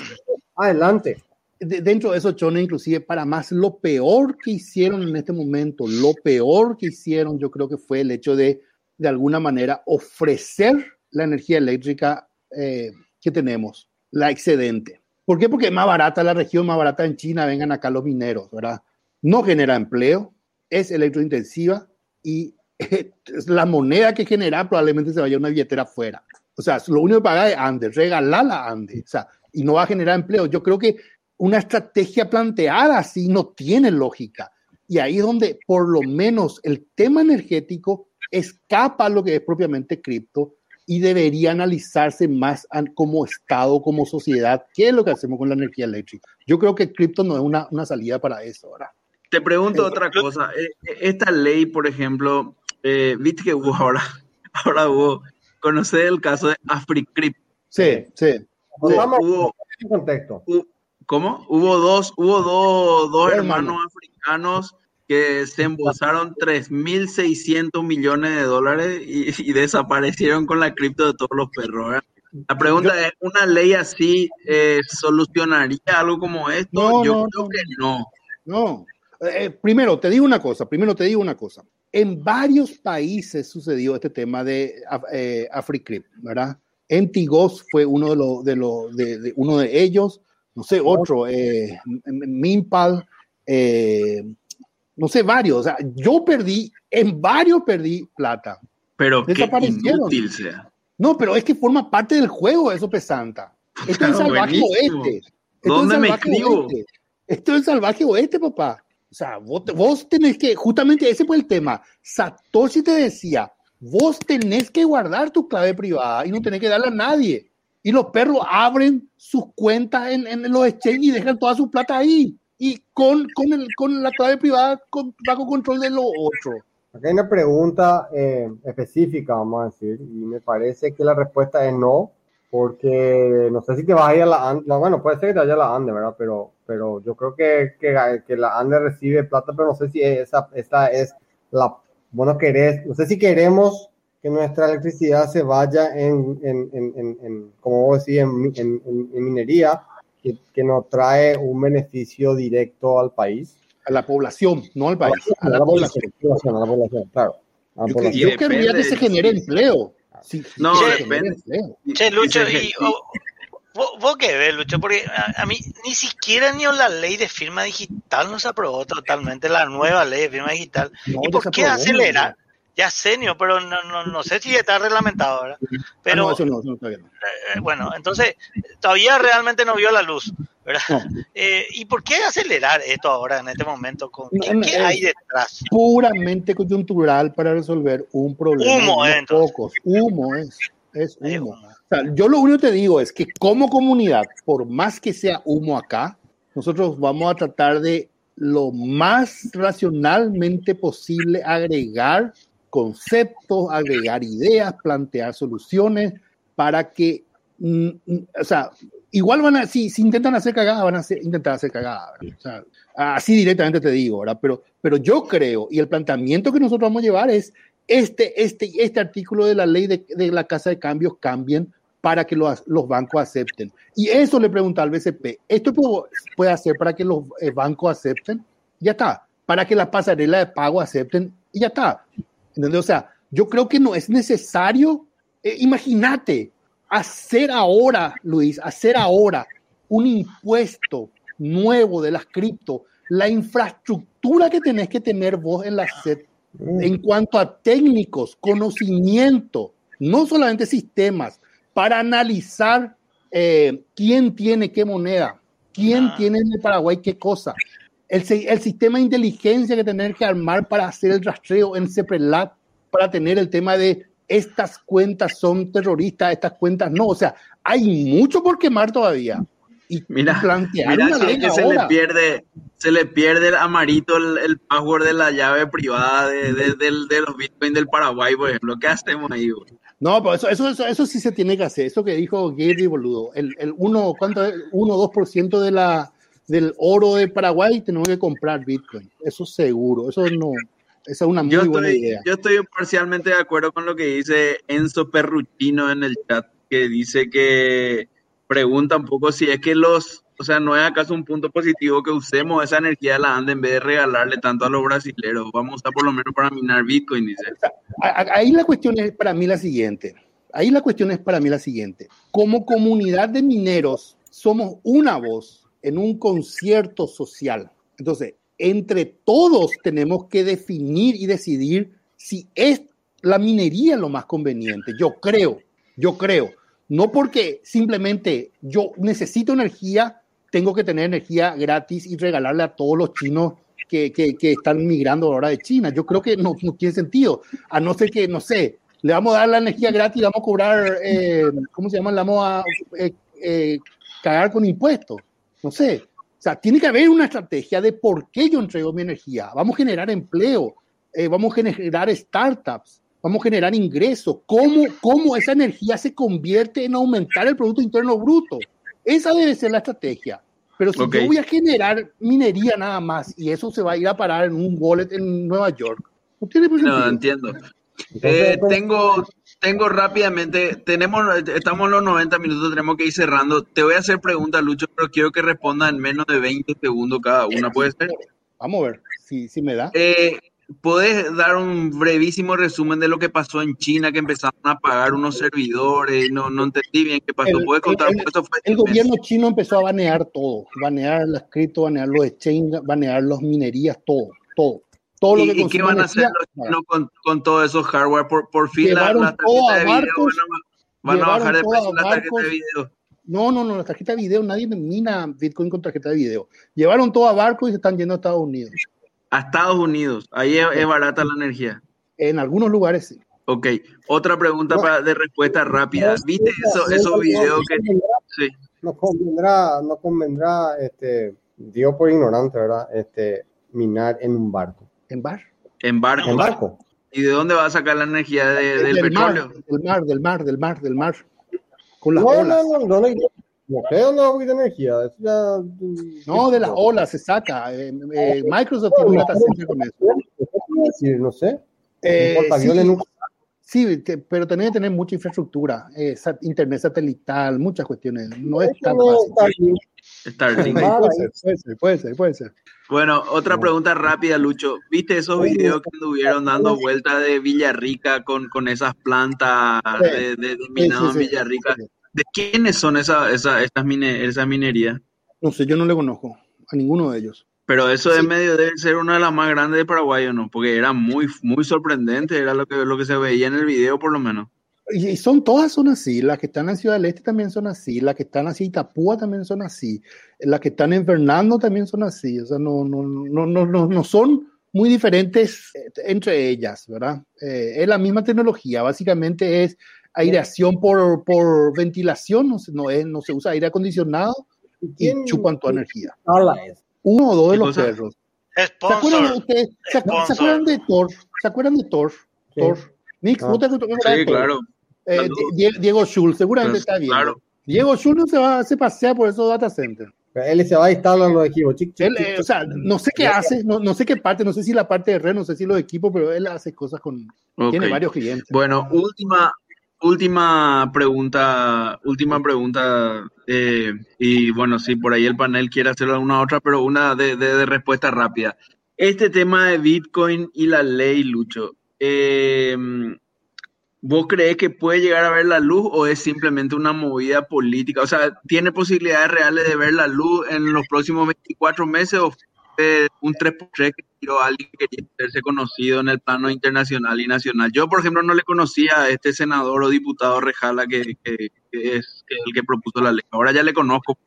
Adelante. dentro de eso, Chone, inclusive, para más, lo peor que hicieron en este momento, lo peor que hicieron, yo creo que fue el hecho de, de alguna manera, ofrecer la energía eléctrica eh, que tenemos, la excedente. ¿Por qué? Porque es más barata la región, más barata en China, vengan acá los mineros, ¿verdad? No genera empleo, es electrointensiva y la moneda que genera probablemente se vaya una billetera afuera. O sea, lo único que paga es Ande, regalarla a Ande. O sea, y no va a generar empleo. Yo creo que una estrategia planteada así no tiene lógica. Y ahí es donde por lo menos el tema energético escapa a lo que es propiamente cripto y debería analizarse más como Estado, como sociedad, qué es lo que hacemos con la energía eléctrica. Yo creo que cripto no es una, una salida para eso. ahora. Te pregunto otra cosa. Eh, esta ley, por ejemplo, eh, viste que hubo ahora, ahora hubo, conocer el caso de AfriCrypt. Sí, sí. Hubo, contexto. ¿Cómo? Hubo dos, hubo dos, dos hermanos africanos que se embolsaron 3.600 millones de dólares y, desaparecieron con la cripto de todos los perros. La pregunta es, ¿una ley así eh, solucionaría algo como esto? Yo creo que no. No. Eh, primero, te digo una cosa, primero te digo una cosa. En varios países sucedió este tema de eh, AfriCrypt, ¿verdad? En Tigos fue uno de, los de, los de, uno de ellos, no sé, otro, eh, Minpal, eh, no sé, varios. O sea, yo perdí, en varios perdí plata. Pero desaparecieron. sea. No, pero es que forma parte del juego eso pesanta. Esto es salvaje oeste. ¿Dónde me escribo? Esto es salvaje oeste, papá. O sea, vos, vos tenés que, justamente ese fue el tema. Satoshi te decía, vos tenés que guardar tu clave privada y no tenés que darla a nadie. Y los perros abren sus cuentas en, en los exchanges y dejan toda su plata ahí y con, con, el, con la clave privada con, bajo control de lo otro. Acá hay una pregunta eh, específica, vamos a decir, y me parece que la respuesta es no, porque no sé si te vas a ir a la ANDE, bueno, puede ser que te vaya a la ANDE, ¿verdad? Pero, pero yo creo que, que, que la ANDE recibe plata, pero no sé si esa, esta es la, bueno, querés, no sé si queremos que nuestra electricidad se vaya en, en, en, en como vos decís, en, minería, que, nos trae un beneficio directo al país. A la población, no al país. A la, población. A la población, claro. yo, querría que se genere empleo. no, depende. Che, Lucho, y, ¿vos, qué ves, Lucho? Porque a, mí ni siquiera ni la ley de firma digital no se aprobó totalmente, la nueva ley de firma digital. ¿Y por qué acelerar? Ya senio, pero no, no, no, sé si está reglamentado, ¿verdad? Ah, pero, eh, bueno, entonces, todavía realmente no vio la luz, ¿verdad? Eh, ¿Y por qué acelerar esto ahora, en este momento? Con, ¿Qué, hay detrás? Puramente coyuntural para resolver un problema. Humo, de pocos. Humo es, es humo. yo lo único que te digo es que como comunidad, por más que sea humo acá, nosotros vamos a tratar de lo más racionalmente posible agregar conceptos, agregar ideas, plantear soluciones para que, mm, mm, o sea, igual van a, si, si intentan hacer cagadas, van a intentar hacer cagadas. O sea, así directamente te digo, ¿verdad? Pero, pero yo creo, y el planteamiento que nosotros vamos a llevar es, este, este, este artículo de la ley de, de la casa de cambios cambien para que los, los, bancos acepten. Y eso le pregunta al BCP, ¿esto puede hacer para que los eh, bancos acepten? Ya está. Para que la pasarela de pago acepten, y ya está. O sea, yo creo que no es necesario, eh, imagínate, hacer ahora, Luis, hacer ahora un impuesto nuevo de las cripto, la infraestructura que tenés que tener vos en la SED en cuanto a técnicos, conocimiento, no solamente sistemas, para analizar eh, quién tiene qué moneda, quién ah. tiene en el Paraguay qué cosa, el, el, sistema de inteligencia que tener que armar para hacer el rastreo en CEPRELAT, para tener el tema de estas cuentas son terroristas, estas cuentas no. O sea, hay mucho por quemar todavía. y mira, plantear mira que se le pierde se le pierde el amarito el, password de la llave privada de, de, los bitcoins del Paraguay, por ejemplo. ¿Qué hacemos ahí, No, pero eso, eso, eso, sí se tiene que hacer. Eso que dijo Gary, boludo. El, el 1, ¿cuánto es? 1 o 2% de la, del oro de Paraguay tenemos que comprar bitcoin. Eso seguro. Eso no. Esa es una muy buena idea. Yo estoy parcialmente de acuerdo con lo que dice Enzo Perruchino en el chat, que dice que pregunta un poco si es que los, o sea, no es acaso un punto positivo que usemos esa energía de la ANDA en vez de regalarle tanto a los brasileños. Vamos a usar por lo menos para minar Bitcoin, dice. Ahí la cuestión es para mí la siguiente. Ahí la cuestión es para mí la siguiente. Como comunidad de mineros, somos una voz en un concierto social. Entonces, entre todos tenemos que definir y decidir si es la minería lo más conveniente. Yo creo, yo creo. No porque simplemente yo necesito energía, tengo que tener energía gratis y regalarle a todos los chinos que, que, están migrando ahora de China. Yo creo que no, no, tiene sentido, a no ser que, no sé, le vamos a dar la energía gratis y vamos a cobrar, eh, ¿cómo se llama? Le vamos a eh, eh, cagar con impuestos. No sé. O sea, tiene que haber una estrategia de por qué yo entrego mi energía. Vamos a generar empleo, vamos a generar startups, vamos a generar ingresos, cómo, cómo esa energía se convierte en aumentar el Producto Interno Bruto. Esa debe ser la estrategia. Pero si yo voy a generar minería nada más y eso se va a ir a parar en un wallet en Nueva York, no tiene No, entiendo. Eh, tengo, tengo rápidamente, tenemos, estamos en los 90 minutos, tenemos que ir cerrando. Te voy a hacer preguntas, Lucho, pero quiero que respondan en menos de 20 segundos cada una, ¿puede ser? Vamos a ver si, si me da. Eh, ¿Puedes dar un brevísimo resumen de lo que pasó en China, que empezaron a pagar unos servidores? No, no entendí bien qué pasó. ¿Puedes contar el, el gobierno chino empezó a banear todo, banear las cripto, banear los exchanges, banear las minerías, todo, todo. Todo lo que ¿Y qué van a hacer los chinos con, con todo esos hardware? Por, por fin la, la, tarjeta de video van a, bajar de precio la tarjeta de video. No, no, no, la tarjeta de video, nadie mina Bitcoin con tarjeta de video. Llevaron todo a barco y se están yendo a Estados Unidos. A Estados Unidos, ahí es, barata la energía. En algunos lugares sí. Ok, otra pregunta para, de respuesta rápida. ¿Viste esos videos que... Sí. No convendrá, no convendrá, este, Dios por ignorante, ¿verdad? Este, minar en un barco. ¿En bar? En barco. En barco. ¿Y de dónde va a sacar la energía del, del petróleo? del mar, del mar, del mar, del mar. Con las no, olas. No, no, no, no, no creo no de energía. Ya... No, de las olas se saca. Eh, eh, Microsoft tiene una data con eso. no sé. Eh, sí, sí, pero tiene que tener mucha infraestructura, eh, internet satelital, muchas cuestiones. No es tan fácil. Starlink. puede, ser, puede ser, puede ser, Bueno, otra pregunta rápida, Lucho. ¿Viste esos videos que anduvieron dando vueltas de Villarrica con, con esas plantas de, de, minado en Villarrica? ¿De quiénes son esa, esa, esas mine, esa minería? No sé, yo no le conozco a ninguno de ellos. Pero eso de medio debe ser una de las más grandes de Paraguay, ¿o no? Porque era muy, muy sorprendente, era lo que, lo que se veía en el video por lo menos. Y son todas son así, las que están en Ciudad del Este también son así, las que están así Itapúa también son así, las que están en Fernando también son así, o sea, no, no, no, no, no, no son muy diferentes eh, entre ellas, ¿verdad? Eh, es la misma tecnología, básicamente es aireación por, por ventilación, no, no, es, no se usa aire acondicionado y chupan toda energía. Uno o dos de los perros. ¿Se acuerdan, ustedes, ¿se, acuerdan de Thor? ¿Se acuerdan de Thor? Thor. Nick, ah. Sí, claro. Eh, Diego Schultz, seguramente pues, está bien. Claro. Diego Schultz no se, va, se pasea por esos data centers. Él se va a instalar los equipos. él, eh, o sea, no sé qué hace, no, no, sé qué parte, no sé si la parte de red, no sé si los equipos, pero él hace cosas con. Tiene varios clientes. Bueno, última, última pregunta, última pregunta, eh, y bueno, si por ahí el panel quiere hacer alguna otra, pero una de, respuesta rápida. Este tema de Bitcoin y la ley, Lucho, eh, ¿vos crees que puede llegar a ver la luz o es simplemente una movida política? O sea, ¿tiene posibilidades reales de ver la luz en los próximos 24 meses o un 3x3 que tiró alguien que quería hacerse conocido en el plano internacional y nacional. Yo, por ejemplo, no le conocía a este senador o diputado Rejala que, es el que propuso la ley. Ahora ya le conozco,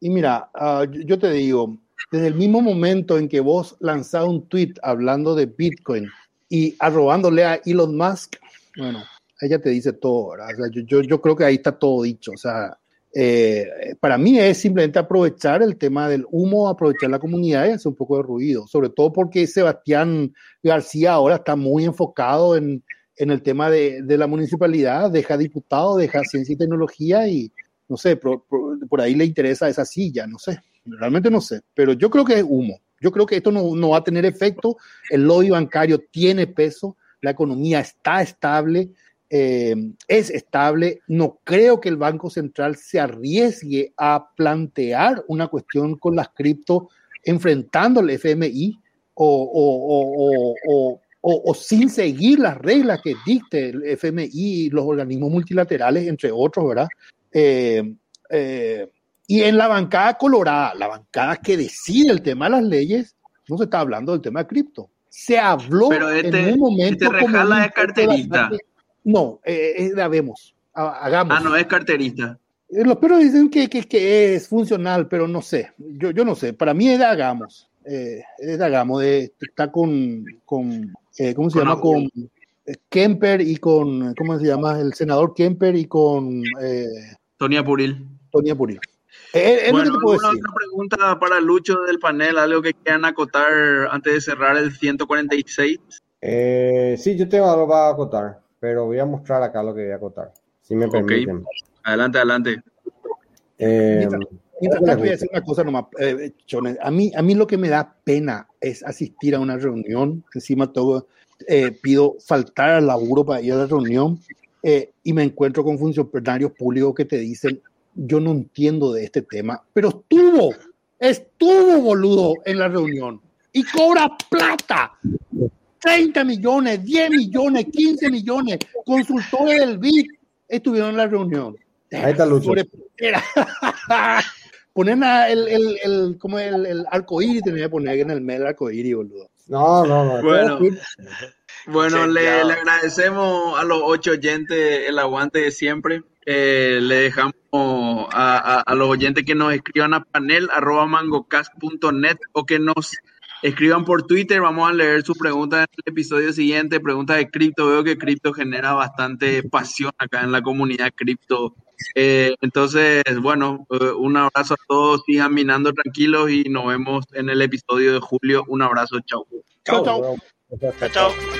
Y mira, ah, yo te digo, desde el mismo momento en que vos lanzás un tweet hablando de Bitcoin y arrobándole a Elon Musk, bueno, ella te dice todo, yo, yo, yo creo que ahí está todo dicho. O sea, Eh, para mí es simplemente aprovechar el tema del humo, aprovechar la comunidad y hacer un poco de ruido, sobre todo porque Sebastián García ahora está muy enfocado en, en el tema de, de, la municipalidad, deja diputado, deja ciencia y tecnología y no sé, por, por, por, ahí le interesa esa silla, no sé, realmente no sé, pero yo creo que es humo, yo creo que esto no, no va a tener efecto, el lobby bancario tiene peso, la economía está estable, eh, es estable. No creo que el Banco Central se arriesgue a plantear una cuestión con las cripto enfrentando al FMI o, sin seguir las reglas que dicte el FMI y los organismos multilaterales, entre otros, ¿verdad? Eh, eh, y en la bancada colorada, la bancada que decide el tema de las leyes, no se está hablando del tema de cripto. Se habló Pero este, en un momento. Este regala de carterista. No, eh, es de habemos, hagamos. Ah, no es carterista. Eh, los perros dicen que, que, que, es funcional, pero no sé. Yo, yo no sé. Para mí es de hagamos. Eh, es de hagamos. De, está con, con eh, ¿cómo se con llama? Con Kemper y con, ¿cómo se llama? El senador Kemper y con... Eh, Tonia Puril. Tonia Puril. Eh, es bueno, ¿alguna otra pregunta para Lucho del panel? ¿Algo que quieran acotar antes de cerrar el 146? Eh, sí, yo tengo algo para acotar pero voy a mostrar acá lo que voy a acotar, si me permiten. Okay. Adelante, adelante. Eh, mientras tanto, voy a decir una cosa nomás, eh, a, mí, a mí lo que me da pena es asistir a una reunión, encima todo, eh, pido faltar al laburo para ir a la reunión eh, y me encuentro con funcionarios públicos que te dicen, yo no entiendo de este tema, pero estuvo, estuvo boludo en la reunión y cobra plata 30 millones, 10 millones, 15 millones, consultores del BID estuvieron en la reunión. Ahí está Lucho. Ponen el, el, el, como el, el arcoíris, tenía que poner en el medio el arcoíris, boludo. No, no, no. Bueno, bueno le, le, agradecemos a los ocho oyentes el aguante de siempre. Eh, le dejamos a, a, a, los oyentes que nos escriban a panel arroba mangocast.net o que nos Escriban por Twitter, vamos a leer su pregunta en el episodio siguiente, pregunta de cripto. Veo que cripto genera bastante pasión acá en la comunidad cripto. Eh, entonces, bueno, eh, un abrazo a todos, sigan minando tranquilos y nos vemos en el episodio de julio. Un abrazo, chao. Chao, chao. chao. chao.